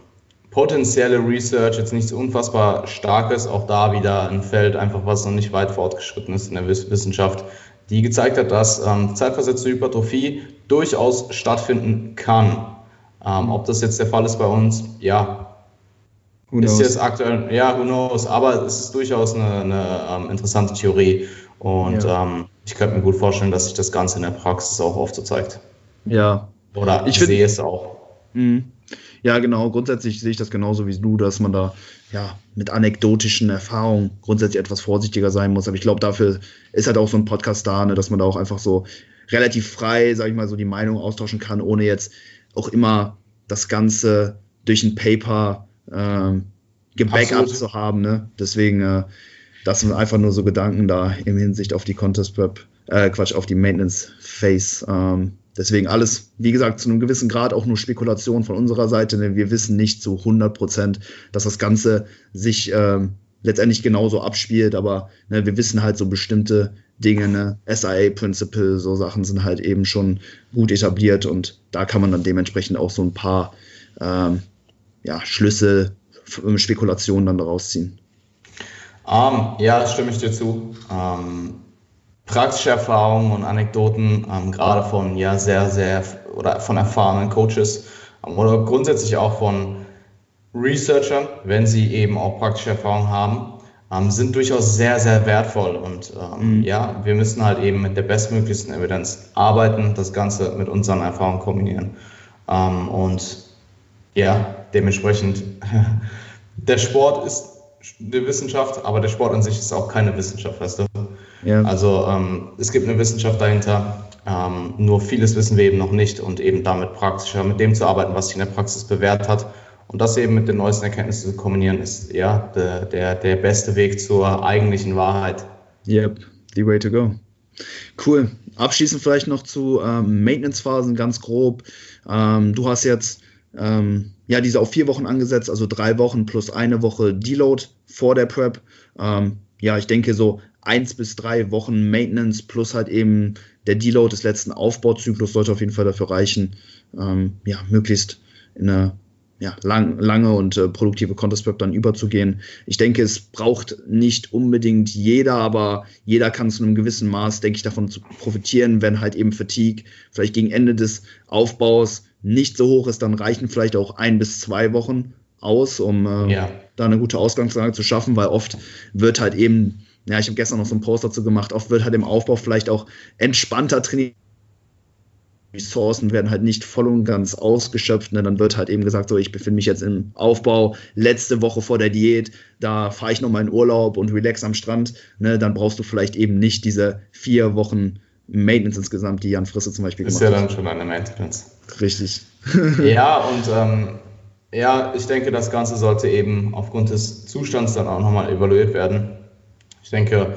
potenzielle Research jetzt nicht so unfassbar stark ist, auch da wieder ein Feld, einfach was noch nicht weit fortgeschritten ist in der Wissenschaft, die gezeigt hat, dass ähm, zeitversetzte Hypertrophie durchaus stattfinden kann. Ähm, ob das jetzt der Fall ist bei uns, ja, ist jetzt aktuell, ja, who knows, aber es ist durchaus eine, eine ähm, interessante Theorie und ja. ähm, ich könnte mir gut vorstellen, dass sich das Ganze in der Praxis auch oft so zeigt. Ja. Oder ich sehe es auch. Mhm. Ja, genau. Grundsätzlich sehe ich das genauso wie du, dass man da ja mit anekdotischen Erfahrungen grundsätzlich etwas vorsichtiger sein muss. Aber ich glaube, dafür ist halt auch so ein Podcast da, ne, dass man da auch einfach so relativ frei, sag ich mal, so die Meinung austauschen kann, ohne jetzt auch immer das Ganze durch ein Paper ähm, gebackup zu haben. Ne? Deswegen, äh, das sind einfach nur so Gedanken da im Hinsicht auf die Contest Prep, äh, Quatsch, auf die Maintenance Phase. Ähm, deswegen alles, wie gesagt, zu einem gewissen Grad auch nur Spekulation von unserer Seite. Denn wir wissen nicht zu 100 Prozent, dass das Ganze sich ähm, letztendlich genauso abspielt. Aber ne, wir wissen halt so bestimmte Dinge, ne? SIA-Principle, so Sachen sind halt eben schon gut etabliert und da kann man dann dementsprechend auch so ein paar ähm, ja, Schlüsse, Spekulationen dann daraus ziehen. Um, ähm, ja, stimme ich dir zu. Um, ähm, praktische Erfahrungen und Anekdoten, um, ähm, gerade von ja sehr, sehr oder von erfahrenen Coaches oder grundsätzlich auch von Researchern, wenn sie eben auch praktische Erfahrungen haben, sind durchaus sehr, sehr wertvoll. Und mhm. ja, wir müssen halt eben mit der bestmöglichsten Evidenz arbeiten, das Ganze mit unseren Erfahrungen kombinieren. und ja, dementsprechend, <laughs> der Sport ist eine Wissenschaft, aber der Sport an sich ist auch keine Wissenschaft, weißt du? Ja. Also ähm, es gibt eine Wissenschaft dahinter, ähm, nur vieles wissen wir eben noch nicht und eben damit praktischer mit dem zu arbeiten, was sich in der Praxis bewährt hat. Und das eben mit den neuesten Erkenntnissen zu kombinieren, ist ja der, der, der beste Weg zur eigentlichen Wahrheit. Yep, the way to go. Cool. Abschließend vielleicht noch zu ähm, Maintenance-Phasen ganz grob. Ähm, du hast jetzt ähm, ja, diese auf vier Wochen angesetzt, also drei Wochen plus eine Woche Deload vor der Prep. Ähm, ja, ich denke so eins bis drei Wochen Maintenance plus halt eben der Deload des letzten Aufbauzyklus sollte auf jeden Fall dafür reichen, ähm, ja, möglichst in eine ja, lang, lange und äh, produktive Contest Prep dann überzugehen. Ich denke, es braucht nicht unbedingt jeder, aber jeder kann zu einem gewissen Maß, denke ich, davon profitieren, wenn halt eben Fatigue vielleicht gegen Ende des Aufbaus nicht so hoch ist, dann reichen vielleicht auch ein bis zwei Wochen aus, um äh, ja. da eine gute Ausgangslage zu schaffen, weil oft wird halt eben, ja, ich habe gestern noch so einen Post dazu gemacht, oft wird halt im Aufbau vielleicht auch entspannter trainiert. Ressourcen werden halt nicht voll und ganz ausgeschöpft. Ne? Dann wird halt eben gesagt, so ich befinde mich jetzt im Aufbau, letzte Woche vor der Diät, da fahre ich nochmal in Urlaub und relax am Strand. Ne? Dann brauchst du vielleicht eben nicht diese vier Wochen Maintenance insgesamt, die Jan Frisse zum Beispiel gemacht hat. Ist ja dann schon eine Maintenance. Richtig. <laughs> ja, und ähm, ja, ich denke, das Ganze sollte eben aufgrund des Zustands dann auch nochmal evaluiert werden. Ich denke,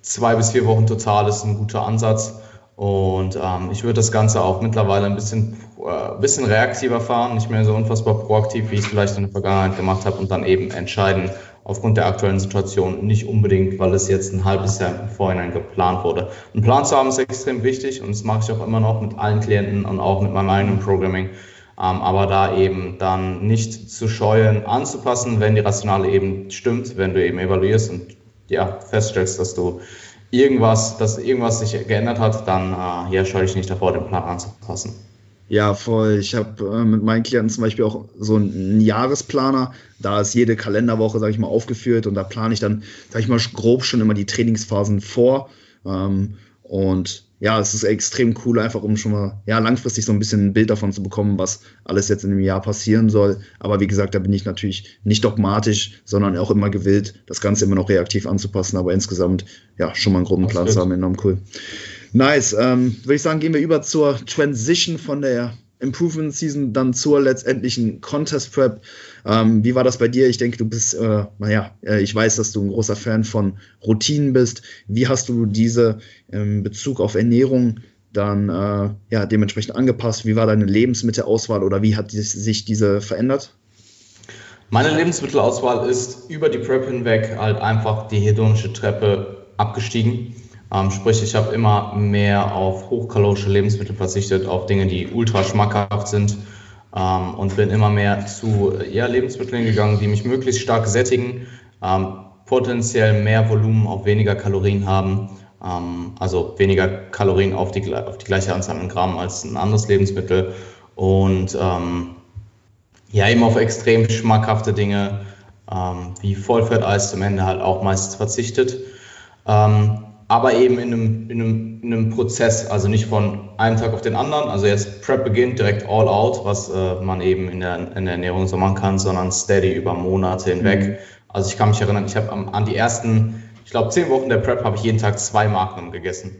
zwei bis vier Wochen total ist ein guter Ansatz. Und ähm, ich würde das Ganze auch mittlerweile ein bisschen, äh, bisschen reaktiver fahren, nicht mehr so unfassbar proaktiv, wie ich es vielleicht in der Vergangenheit gemacht habe und dann eben entscheiden, aufgrund der aktuellen Situation nicht unbedingt, weil es jetzt ein halbes Jahr im Vorhinein geplant wurde. Ein Plan zu haben ist extrem wichtig und das mache ich auch immer noch mit allen Klienten und auch mit meinem eigenen Programming. Ähm, aber da eben dann nicht zu scheuen, anzupassen, wenn die Rationale eben stimmt, wenn du eben evaluierst und ja, feststellst, dass du irgendwas, dass irgendwas sich geändert hat, dann äh, ja, scheue ich nicht davor, den Plan anzupassen. Ja, voll. Ich habe äh, mit meinen Klienten zum Beispiel auch so einen Jahresplaner. Da ist jede Kalenderwoche, sage ich mal, aufgeführt und da plane ich dann, sage ich mal, grob schon immer die Trainingsphasen vor. Ähm, und ja, es ist extrem cool, einfach um schon mal ja, langfristig so ein bisschen ein Bild davon zu bekommen, was alles jetzt in dem Jahr passieren soll. Aber wie gesagt, da bin ich natürlich nicht dogmatisch, sondern auch immer gewillt, das Ganze immer noch reaktiv anzupassen. Aber insgesamt, ja, schon mal einen groben Plan zu haben, enorm cool. Nice. Ähm, Würde ich sagen, gehen wir über zur Transition von der Improvement Season dann zur letztendlichen Contest Prep. Ähm, wie war das bei dir? Ich denke, du bist, äh, naja, äh, ich weiß, dass du ein großer Fan von Routinen bist. Wie hast du diese in Bezug auf Ernährung dann äh, ja, dementsprechend angepasst? Wie war deine Lebensmittelauswahl oder wie hat sich diese verändert? Meine Lebensmittelauswahl ist über die Prep hinweg halt einfach die hedonische Treppe abgestiegen. Ähm, sprich, ich habe immer mehr auf hochkalorische Lebensmittel verzichtet, auf Dinge, die ultra schmackhaft sind ähm, und bin immer mehr zu ja, Lebensmitteln gegangen, die mich möglichst stark sättigen, ähm, potenziell mehr Volumen auf weniger Kalorien haben, also weniger Kalorien auf die, auf die gleiche Anzahl an Gramm als ein anderes Lebensmittel und ja, eben auf extrem schmackhafte Dinge wie Vollfetteis zum Ende halt auch meistens verzichtet. Ähm, aber eben in einem, in, einem, in einem Prozess, also nicht von einem Tag auf den anderen. Also jetzt Prep beginnt direkt all out, was äh, man eben in der, in der Ernährung so machen kann, sondern steady über Monate hinweg. Mhm. Also ich kann mich erinnern, ich habe an die ersten, ich glaube, zehn Wochen der Prep habe ich jeden Tag zwei Magnum gegessen.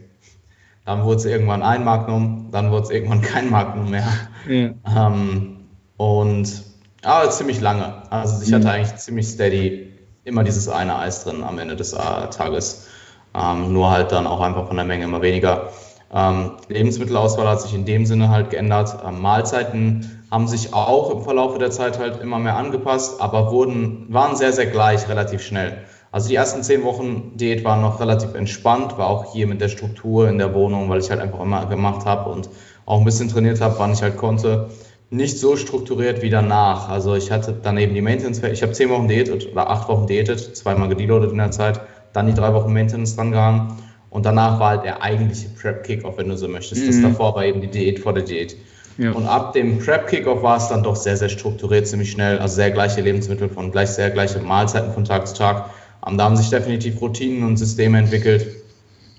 Dann wurde es irgendwann ein Magnum, dann wurde es irgendwann <laughs> kein Magnum mehr. Ja. Ähm, und aber ziemlich lange. Also ich hatte mhm. eigentlich ziemlich steady immer dieses eine Eis drin am Ende des äh, Tages. Ähm, nur halt dann auch einfach von der Menge immer weniger. Ähm, Lebensmittelauswahl hat sich in dem Sinne halt geändert. Ähm, Mahlzeiten haben sich auch im Verlauf der Zeit halt immer mehr angepasst, aber wurden, waren sehr, sehr gleich relativ schnell. Also die ersten zehn Wochen Diät waren noch relativ entspannt, war auch hier mit der Struktur in der Wohnung, weil ich halt einfach immer gemacht habe und auch ein bisschen trainiert habe, wann ich halt konnte. Nicht so strukturiert wie danach. Also ich hatte dann eben die Maintenance, ich habe zehn Wochen diätet oder acht Wochen diätet, zweimal gedeloadet in der Zeit dann die drei Wochen Maintenance dran gehangen und danach war halt der eigentliche Prep-Kickoff, wenn du so möchtest. Mhm. Das davor war eben die Diät vor der Diät. Ja. Und ab dem Prep-Kickoff war es dann doch sehr, sehr strukturiert, ziemlich schnell, also sehr gleiche Lebensmittel von gleich sehr gleiche Mahlzeiten von Tag zu Tag. Um, da haben sich definitiv Routinen und Systeme entwickelt.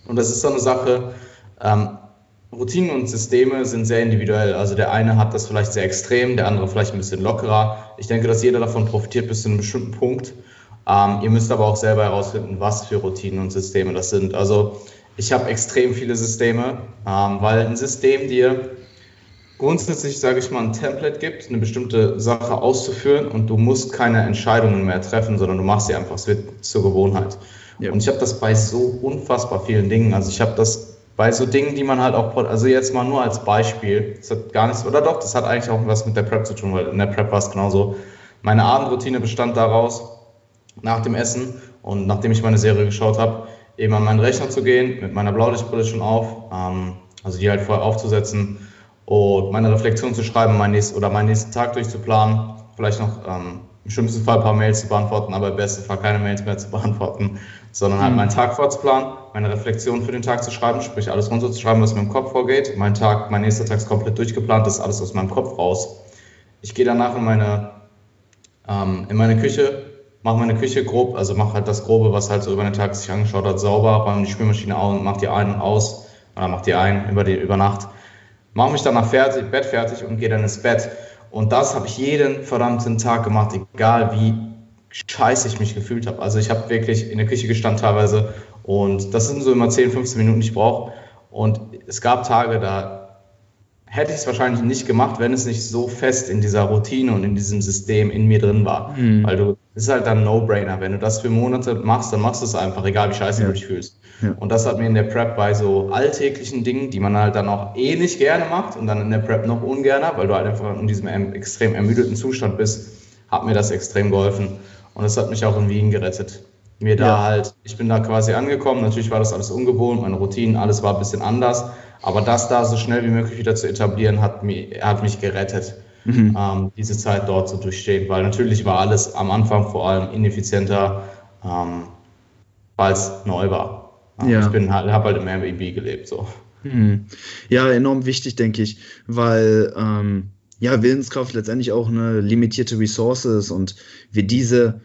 Und das ist so eine Sache, ähm, Routinen und Systeme sind sehr individuell. Also der eine hat das vielleicht sehr extrem, der andere vielleicht ein bisschen lockerer. Ich denke, dass jeder davon profitiert bis zu einem bestimmten Punkt. Ähm, ihr müsst aber auch selber herausfinden, was für Routinen und Systeme das sind. Also ich habe extrem viele Systeme, ähm, weil ein System dir grundsätzlich, sage ich mal, ein Template gibt, eine bestimmte Sache auszuführen und du musst keine Entscheidungen mehr treffen, sondern du machst sie einfach, es wird zur Gewohnheit. Ja. Und ich habe das bei so unfassbar vielen Dingen. Also ich habe das bei so Dingen, die man halt auch, also jetzt mal nur als Beispiel, das hat gar nichts, oder doch, das hat eigentlich auch was mit der Prep zu tun, weil in der Prep war es genauso. Meine Abendroutine bestand daraus, nach dem Essen und nachdem ich meine Serie geschaut habe, eben an meinen Rechner zu gehen, mit meiner Blaulichtbrille schon auf, ähm, also die halt vorher aufzusetzen und meine Reflexion zu schreiben mein nächst, oder meinen nächsten Tag durchzuplanen, vielleicht noch ähm, im schlimmsten Fall ein paar Mails zu beantworten, aber im besten Fall keine Mails mehr zu beantworten, sondern halt mhm. meinen Tag vorzuplanen, meine Reflexion für den Tag zu schreiben, sprich alles runterzuschreiben, was mir im Kopf vorgeht. Mein Tag, mein nächster Tag ist komplett durchgeplant, das ist alles aus meinem Kopf raus. Ich gehe danach in meine, ähm, in meine Küche, mache meine Küche grob, also mache halt das Grobe, was halt so über den Tag sich angeschaut hat, sauber, räume die Spülmaschine aus, mache die ein und aus, oder mache die ein über, die, über Nacht, mache mich danach fertig, Bett fertig und gehe dann ins Bett. Und das habe ich jeden verdammten Tag gemacht, egal wie scheiße ich mich gefühlt habe. Also ich habe wirklich in der Küche gestanden teilweise und das sind so immer 10, 15 Minuten, die ich brauche. Und es gab Tage, da hätte ich es wahrscheinlich nicht gemacht, wenn es nicht so fest in dieser Routine und in diesem System in mir drin war. Mhm. Weil du, es ist halt dann No-Brainer. Wenn du das für Monate machst, dann machst du es einfach, egal wie scheiße ja. du dich fühlst. Ja. Und das hat mir in der Prep bei so alltäglichen Dingen, die man halt dann auch eh nicht gerne macht und dann in der Prep noch ungerner, weil du halt einfach in diesem extrem ermüdeten Zustand bist, hat mir das extrem geholfen. Und das hat mich auch in Wien gerettet. Mir da ja. halt, ich bin da quasi angekommen, natürlich war das alles ungewohnt, meine Routinen, alles war ein bisschen anders aber das da so schnell wie möglich wieder zu etablieren, hat mich, hat mich gerettet, mhm. ähm, diese Zeit dort zu durchstehen. Weil natürlich war alles am Anfang vor allem ineffizienter, ähm, weil es neu war. Ja. Ich bin halt, habe halt im Airbnb gelebt. So. Mhm. Ja, enorm wichtig, denke ich, weil ähm, ja, Willenskraft letztendlich auch eine limitierte Ressource ist und wir diese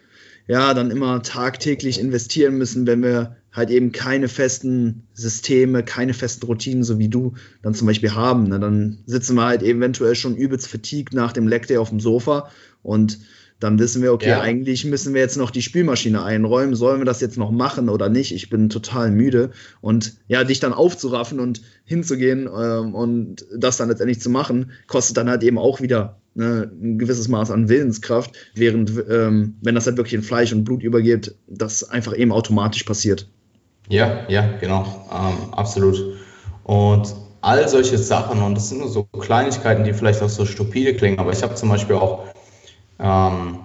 ja dann immer tagtäglich investieren müssen, wenn wir halt eben keine festen Systeme, keine festen Routinen, so wie du dann zum Beispiel haben. Ne? Dann sitzen wir halt eventuell schon übelst fatigued nach dem Leg Day auf dem Sofa und dann wissen wir, okay, ja. eigentlich müssen wir jetzt noch die Spülmaschine einräumen. Sollen wir das jetzt noch machen oder nicht? Ich bin total müde. Und ja, dich dann aufzuraffen und hinzugehen ähm, und das dann letztendlich zu machen, kostet dann halt eben auch wieder ne, ein gewisses Maß an Willenskraft, während, ähm, wenn das halt wirklich in Fleisch und Blut übergeht, das einfach eben automatisch passiert. Ja, ja, genau, ähm, absolut. Und all solche Sachen, und das sind nur so Kleinigkeiten, die vielleicht auch so stupide klingen, aber ich habe zum Beispiel auch, ähm,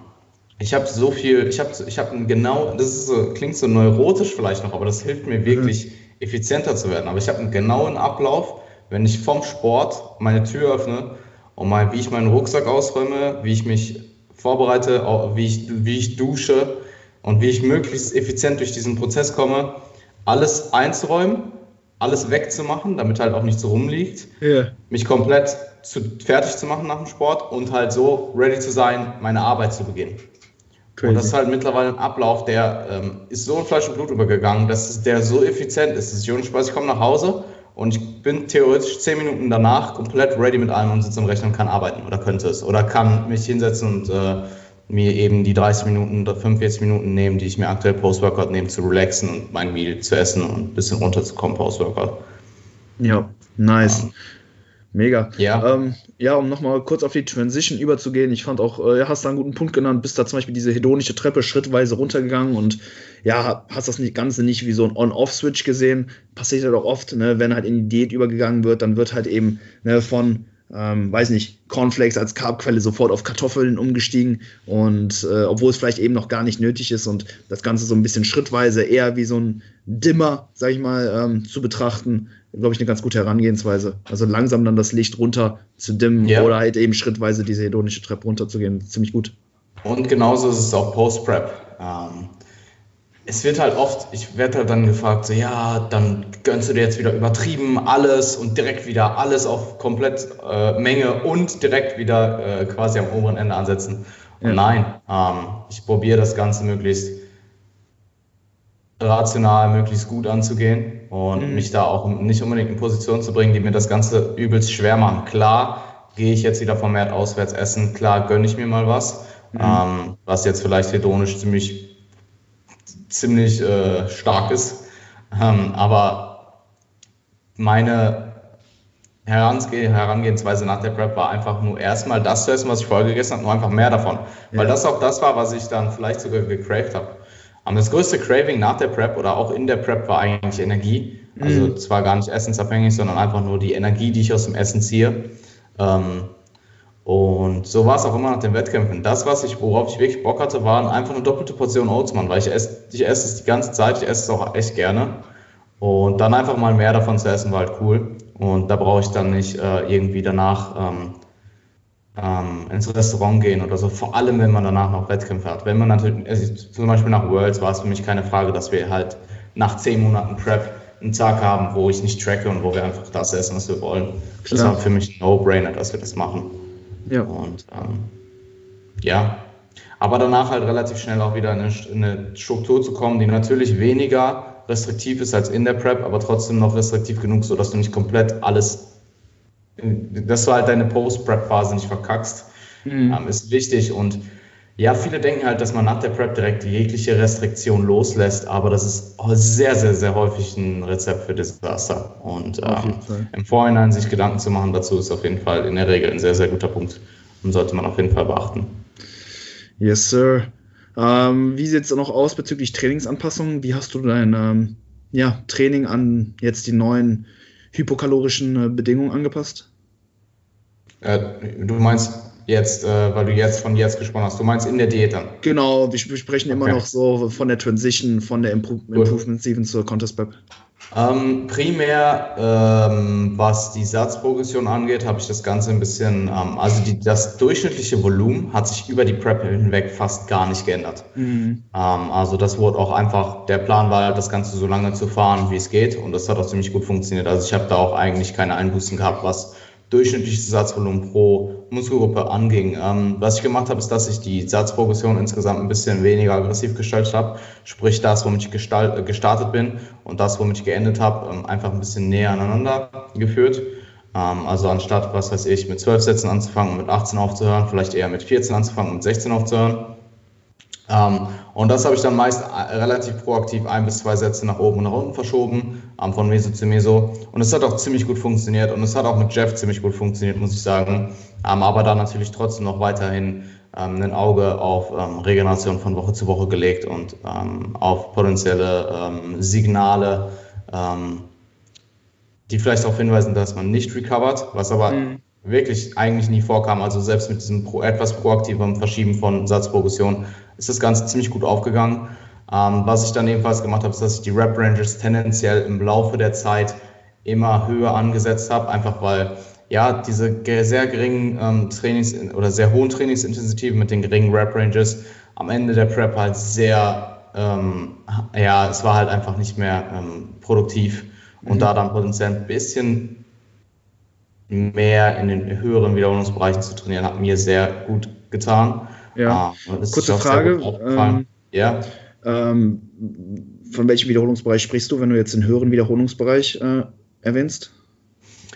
ich habe so viel, ich habe ich hab genau, das ist so, klingt so neurotisch vielleicht noch, aber das hilft mir wirklich mhm. effizienter zu werden. Aber ich habe einen genauen Ablauf, wenn ich vom Sport meine Tür öffne und mal, wie ich meinen Rucksack ausräume, wie ich mich vorbereite, wie ich, wie ich dusche und wie ich möglichst effizient durch diesen Prozess komme, alles einzuräumen, alles wegzumachen, damit halt auch nichts rumliegt, yeah. mich komplett zu, fertig zu machen nach dem Sport und halt so ready zu sein, meine Arbeit zu beginnen. Crazy. Und das ist halt mittlerweile ein Ablauf, der ähm, ist so in Fleisch und Blut übergegangen, dass der so effizient ist. Dass ich ohne Spaß, ich komme nach Hause und ich bin theoretisch zehn Minuten danach komplett ready mit allem und sitze am Rechner und kann arbeiten oder könnte es. Oder kann mich hinsetzen und äh, mir eben die 30 Minuten oder 45 Minuten nehmen, die ich mir aktuell Post-Workout nehme, zu relaxen und mein Meal zu essen und ein bisschen runterzukommen Post-Workout. Ja, nice. Um, Mega. Ja. Ähm, ja, um nochmal kurz auf die Transition überzugehen. Ich fand auch, äh, hast da einen guten Punkt genannt, bist da zum Beispiel diese hedonische Treppe schrittweise runtergegangen und ja, hast das Ganze nicht wie so ein On-Off-Switch gesehen. Passiert ja doch oft, ne, wenn halt in die Diät übergegangen wird, dann wird halt eben ne, von ähm, weiß nicht, Cornflakes als Carbquelle sofort auf Kartoffeln umgestiegen und äh, obwohl es vielleicht eben noch gar nicht nötig ist und das Ganze so ein bisschen schrittweise eher wie so ein Dimmer, sag ich mal, ähm, zu betrachten, glaube ich, eine ganz gute Herangehensweise. Also langsam dann das Licht runter zu dimmen ja. oder halt eben schrittweise diese hedonische Treppe runterzugehen. Ziemlich gut. Und genauso ist es auch Post-Prep. Ähm, es wird halt oft, ich werde halt dann gefragt, so, ja, dann gönnst du dir jetzt wieder übertrieben alles und direkt wieder alles auf komplett äh, Menge und direkt wieder äh, quasi am oberen Ende ansetzen. Ja. nein, ähm, ich probiere das Ganze möglichst rational, möglichst gut anzugehen und mhm. mich da auch nicht unbedingt in Position zu bringen, die mir das Ganze übelst schwer machen. Klar, gehe ich jetzt wieder vermehrt auswärts essen, klar gönne ich mir mal was, mhm. ähm, was jetzt vielleicht hedonisch ziemlich ziemlich äh, stark ist. Ähm, aber meine Herangeh Herangehensweise nach der Prep war einfach nur erstmal das zu essen, was ich vorher gegessen habe, nur einfach mehr davon. Ja. Weil das auch das war, was ich dann vielleicht sogar gecraved habe. Aber das größte Craving nach der Prep oder auch in der Prep war eigentlich Energie. Also mhm. zwar gar nicht essensabhängig, sondern einfach nur die Energie, die ich aus dem Essen ziehe. Ähm, und so war es auch immer nach den Wettkämpfen. Das, was ich, worauf ich wirklich Bock hatte, waren einfach eine doppelte Portion Oats, Mann, weil ich esse, ich esse es die ganze Zeit, ich esse es auch echt gerne. Und dann einfach mal mehr davon zu essen, war halt cool. Und da brauche ich dann nicht äh, irgendwie danach ähm, ähm, ins Restaurant gehen oder so. Vor allem, wenn man danach noch Wettkämpfe hat. Wenn man natürlich, also zum Beispiel nach Worlds war es für mich keine Frage, dass wir halt nach zehn Monaten Prep einen Tag haben, wo ich nicht tracke und wo wir einfach das essen, was wir wollen. Klar. Das war für mich ein No-Brainer, dass wir das machen. Ja. Und ähm, ja, aber danach halt relativ schnell auch wieder in eine, in eine Struktur zu kommen, die natürlich weniger restriktiv ist als in der Prep, aber trotzdem noch restriktiv genug, sodass du nicht komplett alles, dass du halt deine Post-Prep-Phase nicht verkackst, mhm. ähm, ist wichtig und ja, viele denken halt, dass man nach der Prep direkt jegliche Restriktion loslässt, aber das ist sehr, sehr, sehr häufig ein Rezept für Desaster. Und ähm, im Vorhinein sich Gedanken zu machen dazu ist auf jeden Fall in der Regel ein sehr, sehr guter Punkt und sollte man auf jeden Fall beachten. Yes, Sir. Ähm, wie sieht es noch aus bezüglich Trainingsanpassungen? Wie hast du dein ähm, ja, Training an jetzt die neuen hypokalorischen äh, Bedingungen angepasst? Äh, du meinst Jetzt, äh, weil du jetzt von jetzt gesprochen hast. Du meinst in der Diät dann? Genau, wir, sprechen immer okay. noch so von der Transition, von der Impro cool. Improvement Season zur Contest Prep. Ähm, primär, ähm, was die Satzprogression angeht, habe ich das Ganze ein bisschen, ähm, also die, das durchschnittliche Volumen hat sich über die Prep hinweg fast gar nicht geändert. Mhm. Ähm, also das wurde auch einfach, der Plan war, das Ganze so lange zu fahren, wie es geht und das hat auch ziemlich gut funktioniert. Also ich habe da auch eigentlich keine Einbußen gehabt, was durchschnittliches Satzvolumen pro Muskelgruppe anging. Ähm, was ich gemacht habe, ist, dass ich die Satzprogression insgesamt ein bisschen weniger aggressiv gestaltet habe. Sprich, das, womit ich gestalt, äh, gestartet bin und das, womit ich geendet habe, ähm, einfach ein bisschen näher aneinander geführt. Ähm, also anstatt, was weiß ich, mit 12 Sätzen anzufangen und mit 18 aufzuhören, vielleicht eher mit 14 anzufangen und mit 16 aufzuhören. Ähm, und das habe ich dann meist äh, relativ proaktiv ein bis zwei Sätze nach oben und nach unten verschoben, ähm, von Meso zu Meso. Und es hat auch ziemlich gut funktioniert und es hat auch mit Jeff ziemlich gut funktioniert, muss ich sagen. Ähm, aber da natürlich trotzdem noch weiterhin ein Auge auf Regeneration von Woche zu Woche gelegt und auf potenzielle Signale, die vielleicht darauf hinweisen, dass man nicht recovert, was aber mhm. wirklich eigentlich nie vorkam. Also selbst mit diesem etwas proaktivem Verschieben von Satzprogression ist das Ganze ziemlich gut aufgegangen. Ähm, was ich dann ebenfalls gemacht habe, ist, dass ich die Rep Ranges tendenziell im Laufe der Zeit immer höher angesetzt habe, einfach weil ja diese sehr geringen ähm, Trainings oder sehr hohen Trainingsintensitäten mit den geringen Rep Ranges am Ende der Prep halt sehr, ähm, ja, es war halt einfach nicht mehr ähm, produktiv und mhm. da dann potenziell ein bisschen mehr in den höheren Wiederholungsbereichen zu trainieren, hat mir sehr gut getan. Ja. Ah, Kurze Frage. Ähm, ja. Ähm, von welchem Wiederholungsbereich sprichst du, wenn du jetzt den höheren Wiederholungsbereich äh, erwähnst?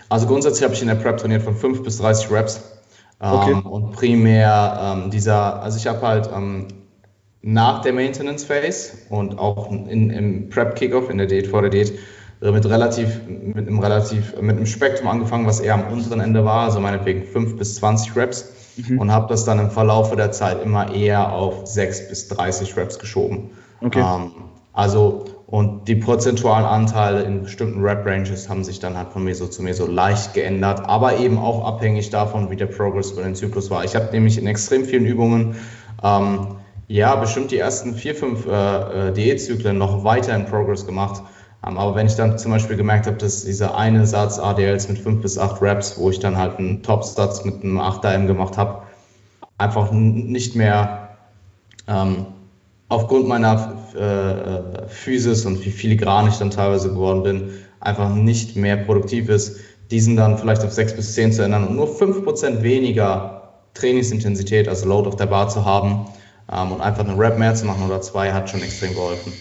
Also grundsätzlich habe ich in der Prep trainiert von 5 bis 30 Reps. Ähm, okay. und primär ähm, dieser, also ich habe halt ähm, nach der Maintenance Phase und auch in, im Prep Kickoff, in der Diät vor der Diät, äh, mit relativ, mit einem relativ, mit einem Spektrum angefangen, was eher am unteren Ende war, also meinetwegen 5 bis 20 Reps mhm. und habe das dann im Verlauf der Zeit immer eher auf 6 bis 30 Reps geschoben. Okay. Ähm, also, und die prozentualen Anteile in bestimmten Rep-Ranges haben sich dann halt von Meso zu Meso leicht geändert, aber eben auch abhängig davon, wie der Progress über den Zyklus war. Ich habe nämlich in extrem vielen Übungen ähm, ja bestimmt die ersten vier, fünf äh, äh Diätzyklen noch weiter in Progress gemacht aber wenn ich dann zum Beispiel gemerkt habe, dass dieser eine Satz ADLs mit fünf bis acht Reps, wo ich dann halt einen Top-Satz mit einem 8M gemacht habe, einfach nicht mehr ähm, aufgrund meiner äh, äh, Physis und wie filigran ich dann teilweise geworden bin, einfach nicht mehr produktiv ist, diesen dann vielleicht auf sechs bis zehn zu ändern und nur fünf Prozent weniger Trainingsintensität, also Load auf der Bar zu haben ähm, und einfach eine Rep mehr zu machen oder zwei, hat schon extrem geholfen.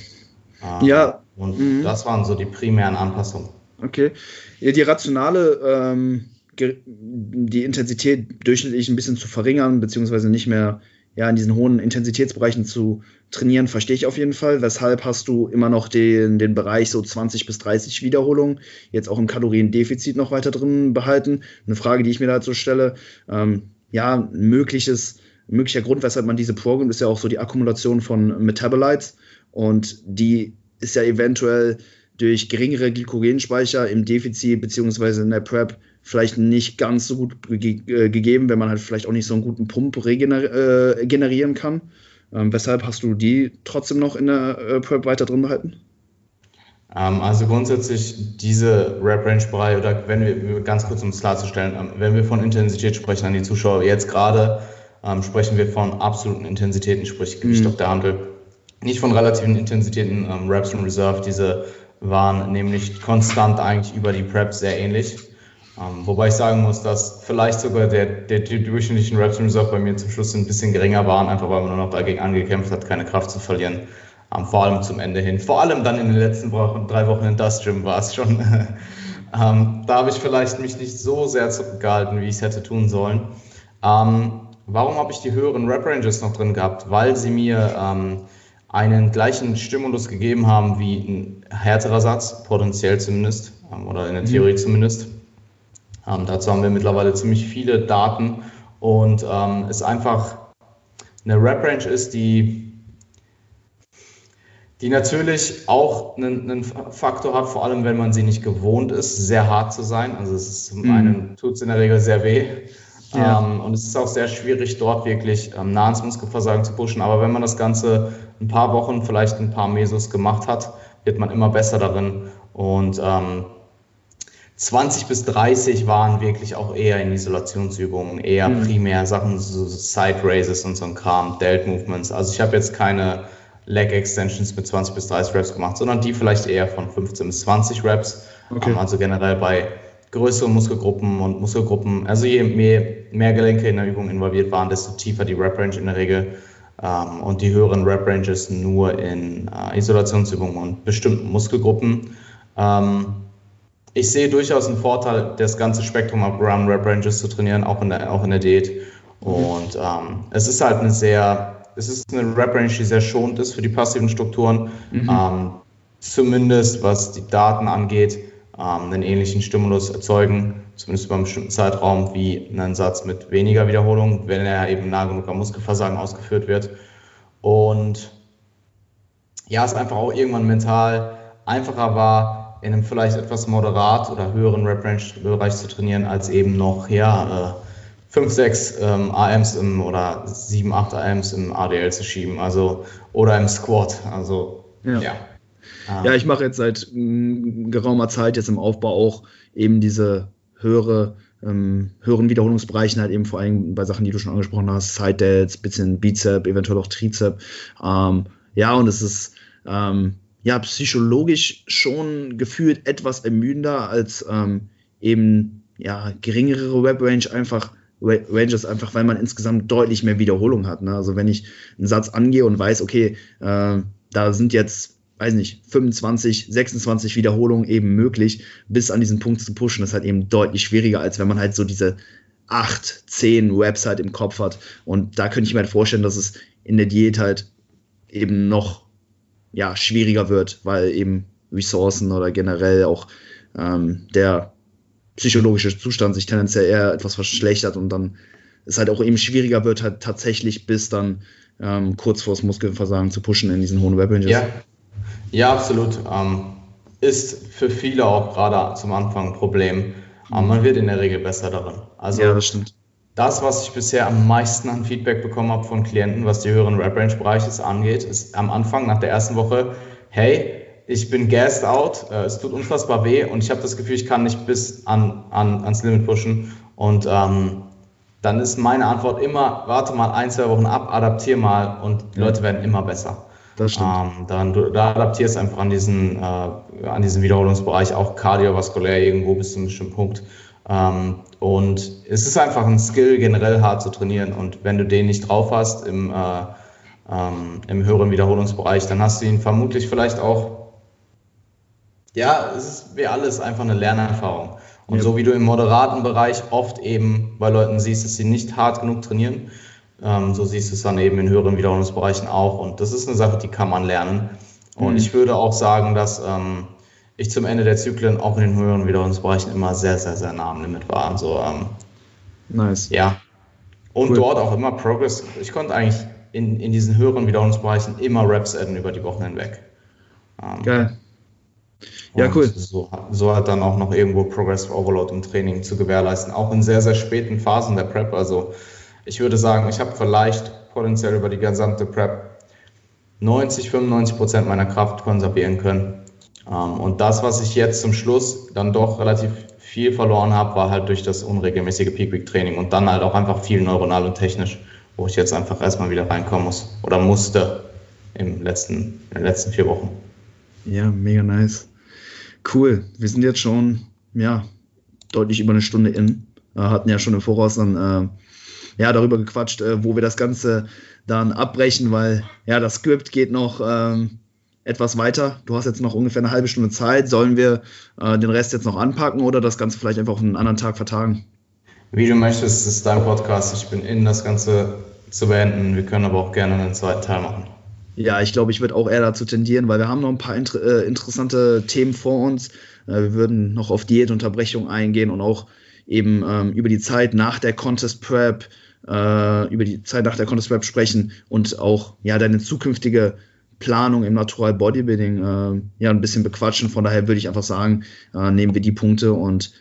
Ähm, ja, und mhm. das waren so die primären Anpassungen. Okay. Die rationale, ähm, die Intensität durchschnittlich ein bisschen zu verringern, beziehungsweise nicht mehr ja, in diesen hohen Intensitätsbereichen zu trainieren, verstehe ich auf jeden Fall. Weshalb hast du immer noch den, den Bereich so 20 bis 30 Wiederholungen jetzt auch im Kaloriendefizit noch weiter drin behalten? Eine Frage, die ich mir dazu stelle. Ähm, ja, ein mögliches, möglicher Grund, weshalb man diese Programm ist ja auch so die Akkumulation von Metabolites und die ist ja eventuell durch geringere Glykogenspeicher im Defizit beziehungsweise in der Prep vielleicht nicht ganz so gut ge äh, gegeben, wenn man halt vielleicht auch nicht so einen guten Pump regener äh, generieren kann. Ähm, weshalb hast du die trotzdem noch in der äh, Prep weiter drin behalten? Ähm, also grundsätzlich diese Rep-Range-Bereich, oder wenn wir, ganz kurz um es klarzustellen, ähm, wenn wir von Intensität sprechen an die Zuschauer, jetzt gerade ähm, sprechen wir von absoluten Intensitäten, sprich Gewicht mhm. auf der Handel nicht von relativen Intensitäten ähm, Reps und Reserve. Diese waren nämlich konstant eigentlich über die Prep sehr ähnlich. Ähm, wobei ich sagen muss, dass vielleicht sogar der, der, die durchschnittlichen Reps und Reserve bei mir zum Schluss ein bisschen geringer waren, einfach weil man nur noch dagegen angekämpft hat, keine Kraft zu verlieren. Ähm, vor allem zum Ende hin. Vor allem dann in den letzten Wochen, drei Wochen in das Gym war es schon. <laughs> ähm, da habe ich vielleicht mich nicht so sehr zurückgehalten, wie ich es hätte tun sollen. Ähm, warum habe ich die höheren Rep Ranges noch drin gehabt? Weil sie mir ähm, einen gleichen Stimulus gegeben haben wie ein härterer Satz, potenziell zumindest, ähm, oder in der Theorie mhm. zumindest. Ähm, dazu haben wir mittlerweile ziemlich viele Daten und ähm, es einfach eine Rep-Range ist, die, die natürlich auch einen, einen, Faktor hat, vor allem wenn man sie nicht gewohnt ist, sehr hart zu sein. Also es ist zum mhm. einen tut es in der Regel sehr weh. Ja. Ähm, und es ist auch sehr schwierig, dort wirklich ähm, nah ans Muskelversagen zu pushen. Aber wenn man das Ganze ein paar Wochen, vielleicht ein paar Mesos gemacht hat, wird man immer besser darin. Und ähm, 20 bis 30 waren wirklich auch eher in Isolationsübungen, eher mhm. primär Sachen, so Side Raises und so ein Kram, Delt Movements. Also ich habe jetzt keine Leg Extensions mit 20 bis 30 Reps gemacht, sondern die vielleicht eher von 15 bis 20 Reps. Okay. Ähm, also generell bei größeren Muskelgruppen und Muskelgruppen, also je mehr, mehr Gelenke in der Übung involviert waren, desto tiefer die Rep Range in der Regel ähm, und die höheren Rep Ranges nur in äh, Isolationsübungen und bestimmten Muskelgruppen. Ähm, ich sehe durchaus einen Vorteil, das ganze Spektrum ab Run Rep Ranges zu trainieren, auch in der, auch in der Diät. Und ähm, es ist halt eine sehr, es ist eine Rep Range, die sehr schonend ist für die passiven Strukturen. Mhm. Ähm, zumindest was die Daten angeht, einen ähnlichen Stimulus erzeugen zumindest über einen bestimmten Zeitraum, wie ein Satz mit weniger Wiederholung, wenn er eben nah genug am Muskelversagen ausgeführt wird. Und ja, es einfach auch irgendwann mental einfacher war, in einem vielleicht etwas moderat oder höheren Rep-Range-Bereich zu trainieren, als eben noch, ja, 5, 6 ähm, AMs im, oder 7, 8 AMs im ADL zu schieben, also oder im Squat. Also ja. Ja, ja ich mache jetzt seit mh, geraumer Zeit jetzt im Aufbau auch eben diese höhere ähm, höheren Wiederholungsbereichen halt eben vor allem bei Sachen, die du schon angesprochen hast, Side Delts, bisschen Bizep, eventuell auch Trizep. Ähm, ja, und es ist ähm, ja psychologisch schon gefühlt etwas ermüdender als ähm, eben ja geringere Web Range einfach Ranges einfach, weil man insgesamt deutlich mehr Wiederholung hat. Ne? Also wenn ich einen Satz angehe und weiß, okay, äh, da sind jetzt, weiß nicht, 25, 26 Wiederholungen eben möglich, bis an diesen Punkt zu pushen, ist halt eben deutlich schwieriger, als wenn man halt so diese 8, 10 Webs halt im Kopf hat. Und da könnte ich mir halt vorstellen, dass es in der Diät halt eben noch ja, schwieriger wird, weil eben Ressourcen oder generell auch ähm, der psychologische Zustand sich tendenziell eher etwas verschlechtert und dann es halt auch eben schwieriger wird, halt tatsächlich bis dann ähm, kurz vor das Muskelversagen zu pushen in diesen hohen Web Ranges. Ja, ja absolut. Ähm, ist für viele auch gerade zum Anfang ein Problem. Aber man wird in der Regel besser darin. Also ja, das stimmt. Das, was ich bisher am meisten an Feedback bekommen habe von Klienten, was die höheren Rep Range Bereiche angeht, ist am Anfang nach der ersten Woche, hey, ich bin gassed out, äh, es tut unfassbar weh und ich habe das Gefühl, ich kann nicht bis an, an, ans Limit pushen. Und ähm, dann ist meine Antwort immer, warte mal ein, zwei Wochen ab, adaptier mal und die Leute werden immer besser. Das stimmt. Ähm, dann du, da adaptierst einfach an diesen, äh, an diesen Wiederholungsbereich, auch kardiovaskulär irgendwo bis zu einem bestimmten Punkt. Ähm, und es ist einfach ein Skill, generell hart zu trainieren. Und wenn du den nicht drauf hast im, äh, ähm, im höheren Wiederholungsbereich, dann hast du ihn vermutlich vielleicht auch ja, es ist wie alles einfach eine Lernerfahrung. Und ja. so wie du im moderaten Bereich oft eben bei Leuten siehst, dass sie nicht hart genug trainieren, ähm, so siehst du es dann eben in höheren Wiederholungsbereichen auch. Und das ist eine Sache, die kann man lernen. Und mhm. ich würde auch sagen, dass ähm, ich zum Ende der Zyklen auch in den höheren Wiederholungsbereichen immer sehr, sehr, sehr nah am Limit war. Also, ähm, nice. Ja. Und cool. dort auch immer Progress. Ich konnte eigentlich in, in diesen höheren Wiederholungsbereichen immer Reps adden über die Wochen hinweg. Ähm, Geil. Ja, cool. So, so, hat dann auch noch irgendwo Progressive Overload im Training zu gewährleisten, auch in sehr, sehr späten Phasen der Prep. Also ich würde sagen, ich habe vielleicht potenziell über die gesamte Prep 90, 95 Prozent meiner Kraft konservieren können. Ähm, und das, was ich jetzt zum Schluss dann doch relativ viel verloren habe, war halt durch das unregelmäßige Peak Week Training und dann halt auch einfach viel neuronal und technisch, wo ich jetzt einfach erstmal wieder reinkommen muss oder musste im letzten, in den letzten vier Wochen. Ja, mega nice. Cool. Wir sind jetzt schon, ja, deutlich über eine Stunde in. Äh, hatten ja schon im Voraus dann, äh, ja, darüber gequatscht, äh, wo wir das Ganze dann abbrechen, weil, ja, das Skript geht noch ähm, etwas weiter. Du hast jetzt noch ungefähr eine halbe Stunde Zeit. Sollen wir äh, den Rest jetzt noch anpacken oder das Ganze vielleicht einfach auf einen anderen Tag vertagen? Wie du möchtest, es ist dein Podcast. Ich bin in, das Ganze zu beenden. Wir können aber auch gerne einen zweiten Teil machen. Ja, ich glaube, ich würde auch eher dazu tendieren, weil wir haben noch ein paar inter äh, interessante Themen vor uns. Äh, wir würden noch auf Diätunterbrechung eingehen und auch eben ähm, über die Zeit nach der Contest Prep, äh, über die Zeit nach der Contest Prep sprechen und auch ja deine zukünftige Planung im Natural Bodybuilding äh, ja ein bisschen bequatschen. Von daher würde ich einfach sagen, äh, nehmen wir die Punkte und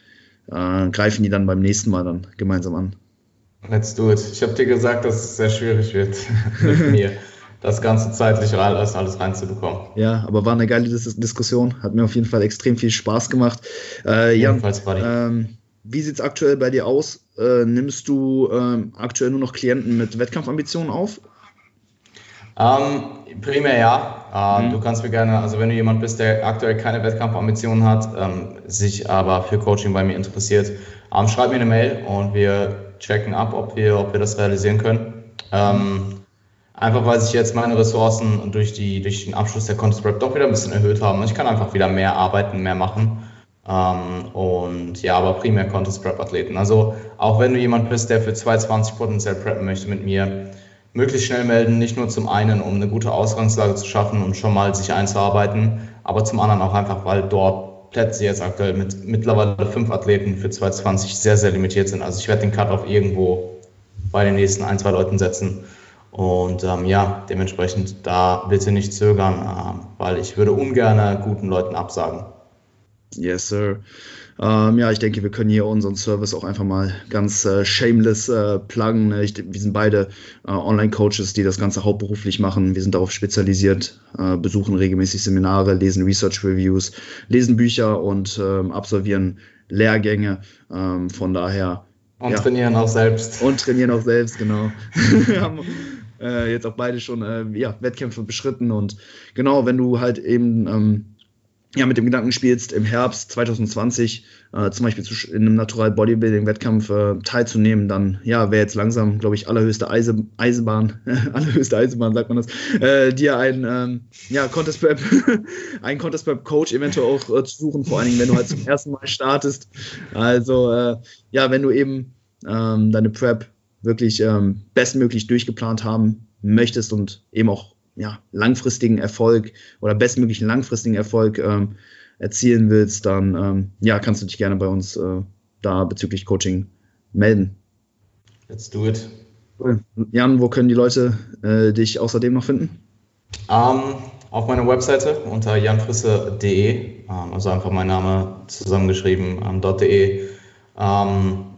äh, greifen die dann beim nächsten Mal dann gemeinsam an. Let's do it. Ich habe dir gesagt, dass es sehr schwierig wird <laughs> mit mir das Ganze zeitlich alles, alles reinzubekommen. Ja, aber war eine geile Dis Diskussion. Hat mir auf jeden Fall extrem viel Spaß gemacht. Äh, Jan, ähm, wie sieht es aktuell bei dir aus? Äh, nimmst du ähm, aktuell nur noch Klienten mit Wettkampfambitionen auf? Ähm, primär ja. Äh, mhm. Du kannst mir gerne, also wenn du jemand bist, der aktuell keine Wettkampfambitionen hat, ähm, sich aber für Coaching bei mir interessiert, ähm, schreib mir eine Mail und wir checken ab, ob wir, ob wir das realisieren können. Ähm, Einfach weil sich jetzt meine Ressourcen durch, die, durch den Abschluss der Contest Prep doch wieder ein bisschen erhöht haben. Und ich kann einfach wieder mehr arbeiten, mehr machen. Ähm, und ja, aber primär Contest Prep Athleten. Also auch wenn du jemand bist, der für 220 potenziell preppen möchte mit mir, möglichst schnell melden, nicht nur zum einen, um eine gute Ausgangslage zu schaffen und schon mal sich einzuarbeiten, aber zum anderen auch einfach, weil dort Plätze jetzt aktuell mit mittlerweile fünf Athleten für 220 sehr, sehr limitiert sind. Also ich werde den Cut-Off irgendwo bei den nächsten ein, zwei Leuten setzen. Und ähm, ja, dementsprechend da bitte nicht zögern, äh, weil ich würde ungern guten Leuten absagen. Yes, sir. Ähm, ja, ich denke, wir können hier unseren Service auch einfach mal ganz äh, shameless äh, pluggen. Ne? Ich, wir sind beide äh, Online-Coaches, die das Ganze hauptberuflich machen. Wir sind darauf spezialisiert, äh, besuchen regelmäßig Seminare, lesen Research-Reviews, lesen Bücher und ähm, absolvieren Lehrgänge. Ähm, von daher. Und ja. trainieren auch selbst. Und trainieren auch selbst, genau. <laughs> wir haben äh, jetzt auch beide schon äh, ja, Wettkämpfe beschritten und genau, wenn du halt eben ähm, ja, mit dem Gedanken spielst, im Herbst 2020 äh, zum Beispiel zu, in einem Natural Bodybuilding-Wettkampf äh, teilzunehmen, dann ja, wäre jetzt langsam, glaube ich, allerhöchste Eise, Eisenbahn, <laughs> allerhöchste Eisenbahn, sagt man das, äh, dir ein ähm, ja, Contest Prep, <laughs> ein Contest Prep Coach eventuell auch äh, zu suchen, vor allen Dingen, wenn du halt zum ersten Mal startest. Also äh, ja, wenn du eben ähm, deine Prep wirklich ähm, bestmöglich durchgeplant haben möchtest und eben auch ja, langfristigen Erfolg oder bestmöglichen langfristigen Erfolg ähm, erzielen willst, dann ähm, ja, kannst du dich gerne bei uns äh, da bezüglich Coaching melden. Let's do it. Cool. Jan, wo können die Leute äh, dich außerdem noch finden? Um, ähm, auf meiner Webseite unter janfrisse.de, um, ähm, also einfach mein Name zusammengeschrieben, um, ähm, .de. Um,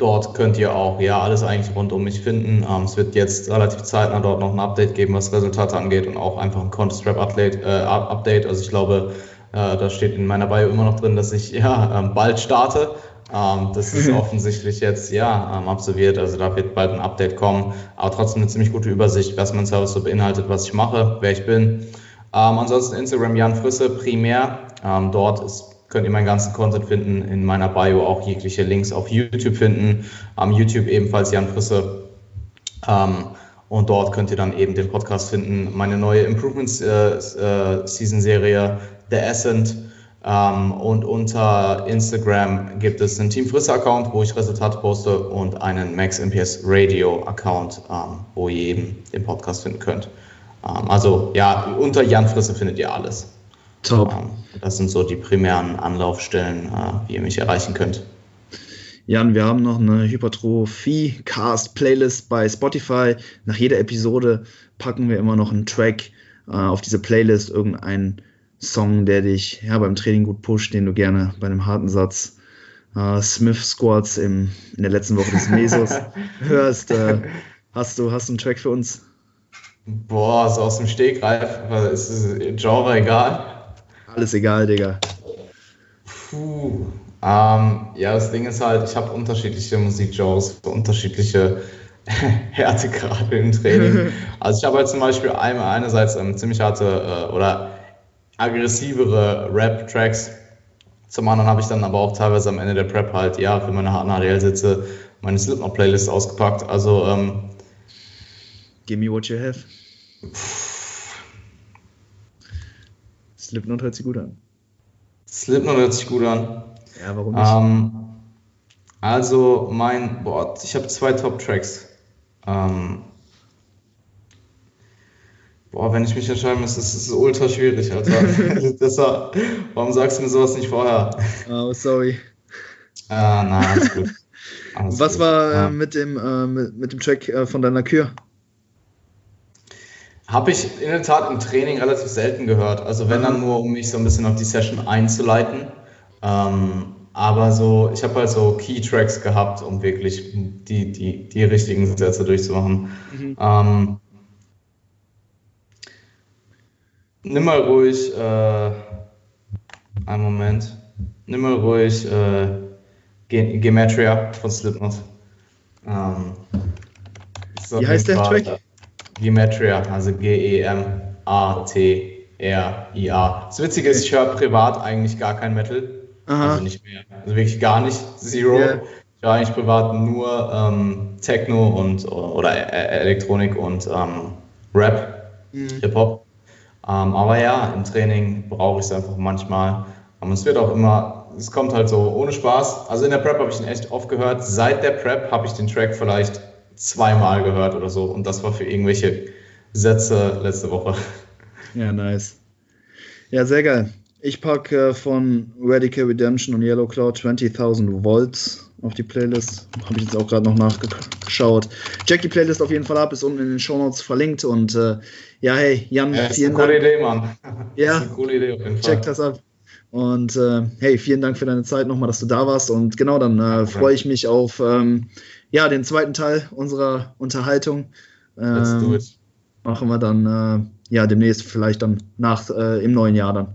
Dort könnt ihr auch ja alles eigentlich rund um mich finden. Ähm, es wird jetzt relativ zeitnah dort noch ein Update geben, was Resultate angeht und auch einfach ein Contest-Strap Update, äh, Update. Also ich glaube, äh, da steht in meiner Bio immer noch drin, dass ich <laughs> ja ähm, bald starte. Ähm, das ist offensichtlich jetzt ja ähm, absolviert. Also da wird bald ein Update kommen. Aber trotzdem eine ziemlich gute Übersicht, was mein Service so beinhaltet, was ich mache, wer ich bin. Ähm, ansonsten Instagram Jan Frisse primär. Ähm, dort ist könnt ihr meinen ganzen Content finden. In meiner Bio auch jegliche Links auf YouTube finden. Am YouTube ebenfalls Jan Frisse. Ähm, und dort könnt ihr dann eben den Podcast finden. Meine neue Improvements äh, äh, Season Serie, The Ascent. Ähm, und unter Instagram gibt es einen Team Frisse Account, wo ich Resultate poste und einen Max MPS Radio Account, ähm, wo ihr eben den Podcast finden könnt. Ähm, also ja, unter Jan Frisse findet ihr alles. Top. Ähm, das sind so die primären Anlaufstellen, äh, wie ihr mich erreichen könnt. Jan, wir haben noch eine Hypertrophie-Cast-Playlist bei Spotify. Nach jeder Episode packen wir immer noch einen Track äh, auf diese Playlist, irgendeinen Song, der dich ja, beim Training gut pusht, den du gerne bei einem harten Satz äh, Smith Squats im, in der letzten Woche des Mesos <laughs> hörst. Äh, hast, du, hast du einen Track für uns? Boah, so aus dem Stegreif, ist Genre egal. Alles egal, Digga. Puh. Ähm, ja, das Ding ist halt, ich habe unterschiedliche Musikgenres unterschiedliche <laughs> Härtegrade im Training. <laughs> also ich habe halt zum Beispiel einmal einerseits ähm, ziemlich harte äh, oder aggressivere Rap-Tracks. Zum anderen habe ich dann aber auch teilweise am Ende der Prep halt, ja, für meine harten ADL-Sitze meine Slipknot-Playlist ausgepackt. Also, ähm, Give me what you have. Slipknot hört sich gut an. Slipknot hört sich gut an. Ja, warum nicht? Ähm, also mein, boah, ich habe zwei Top-Tracks. Ähm, boah, wenn ich mich entscheiden muss, ist es ultra schwierig, Alter. <laughs> Deshalb, warum sagst du mir sowas nicht vorher? Oh, sorry. Ah, na, alles gut. Alles Was gut. war äh, mit, dem, äh, mit, mit, dem Track äh, von deiner Kür? Habe ich in der Tat im Training relativ selten gehört. Also wenn dann nur, um mich so ein bisschen auf die Session einzuleiten. Ähm, aber so, ich habe halt so Key-Tracks gehabt, um wirklich die, die, die richtigen Sätze durchzumachen. Mhm. Ähm, nimm mal ruhig, äh, einen Moment, nimm mal ruhig äh, Gematria von Slipknot. Ähm, Wie heißt der Track? Gematria, also G-E-M-A-T-R-I-A. Das Witzige ist, ich höre privat eigentlich gar kein Metal. Aha. Also nicht mehr. Also wirklich gar nicht. Zero. Yeah. Ich höre eigentlich privat nur ähm, Techno und oder e-, Elektronik und ähm, Rap, mhm. Hip-Hop. Ähm, aber ja, im Training brauche ich es einfach manchmal. Aber es wird auch immer, es kommt halt so ohne Spaß. Also in der Prep habe ich ihn echt oft gehört. Seit der Prep habe ich den Track vielleicht zweimal gehört oder so. Und das war für irgendwelche Sätze letzte Woche. Ja, nice. Ja, sehr geil. Ich packe äh, von Radical Redemption und Yellow Cloud 20.000 Volts auf die Playlist. Habe ich jetzt auch gerade noch nachgeschaut. Check die Playlist auf jeden Fall ab, ist unten in den Show Notes verlinkt. Und äh, ja, hey, Jan, ja, vielen Dank. Das ist eine coole Idee, Mann. Ja, das ist eine coole Idee auf jeden Fall. Check das ab. Und äh, hey, vielen Dank für deine Zeit nochmal, dass du da warst. Und genau, dann äh, freue ich mich auf ähm, ja, den zweiten Teil unserer Unterhaltung. Ähm, Let's do it. Machen wir dann äh, ja demnächst vielleicht dann nach äh, im neuen Jahr dann.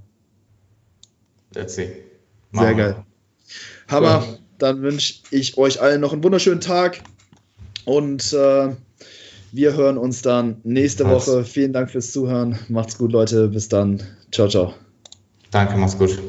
Let's see. Machen Sehr geil. Hammer. Cool. Dann wünsche ich euch allen noch einen wunderschönen Tag und äh, wir hören uns dann nächste Woche. Vielen Dank fürs Zuhören. Macht's gut, Leute. Bis dann. Ciao, ciao. Danke, mach's gut.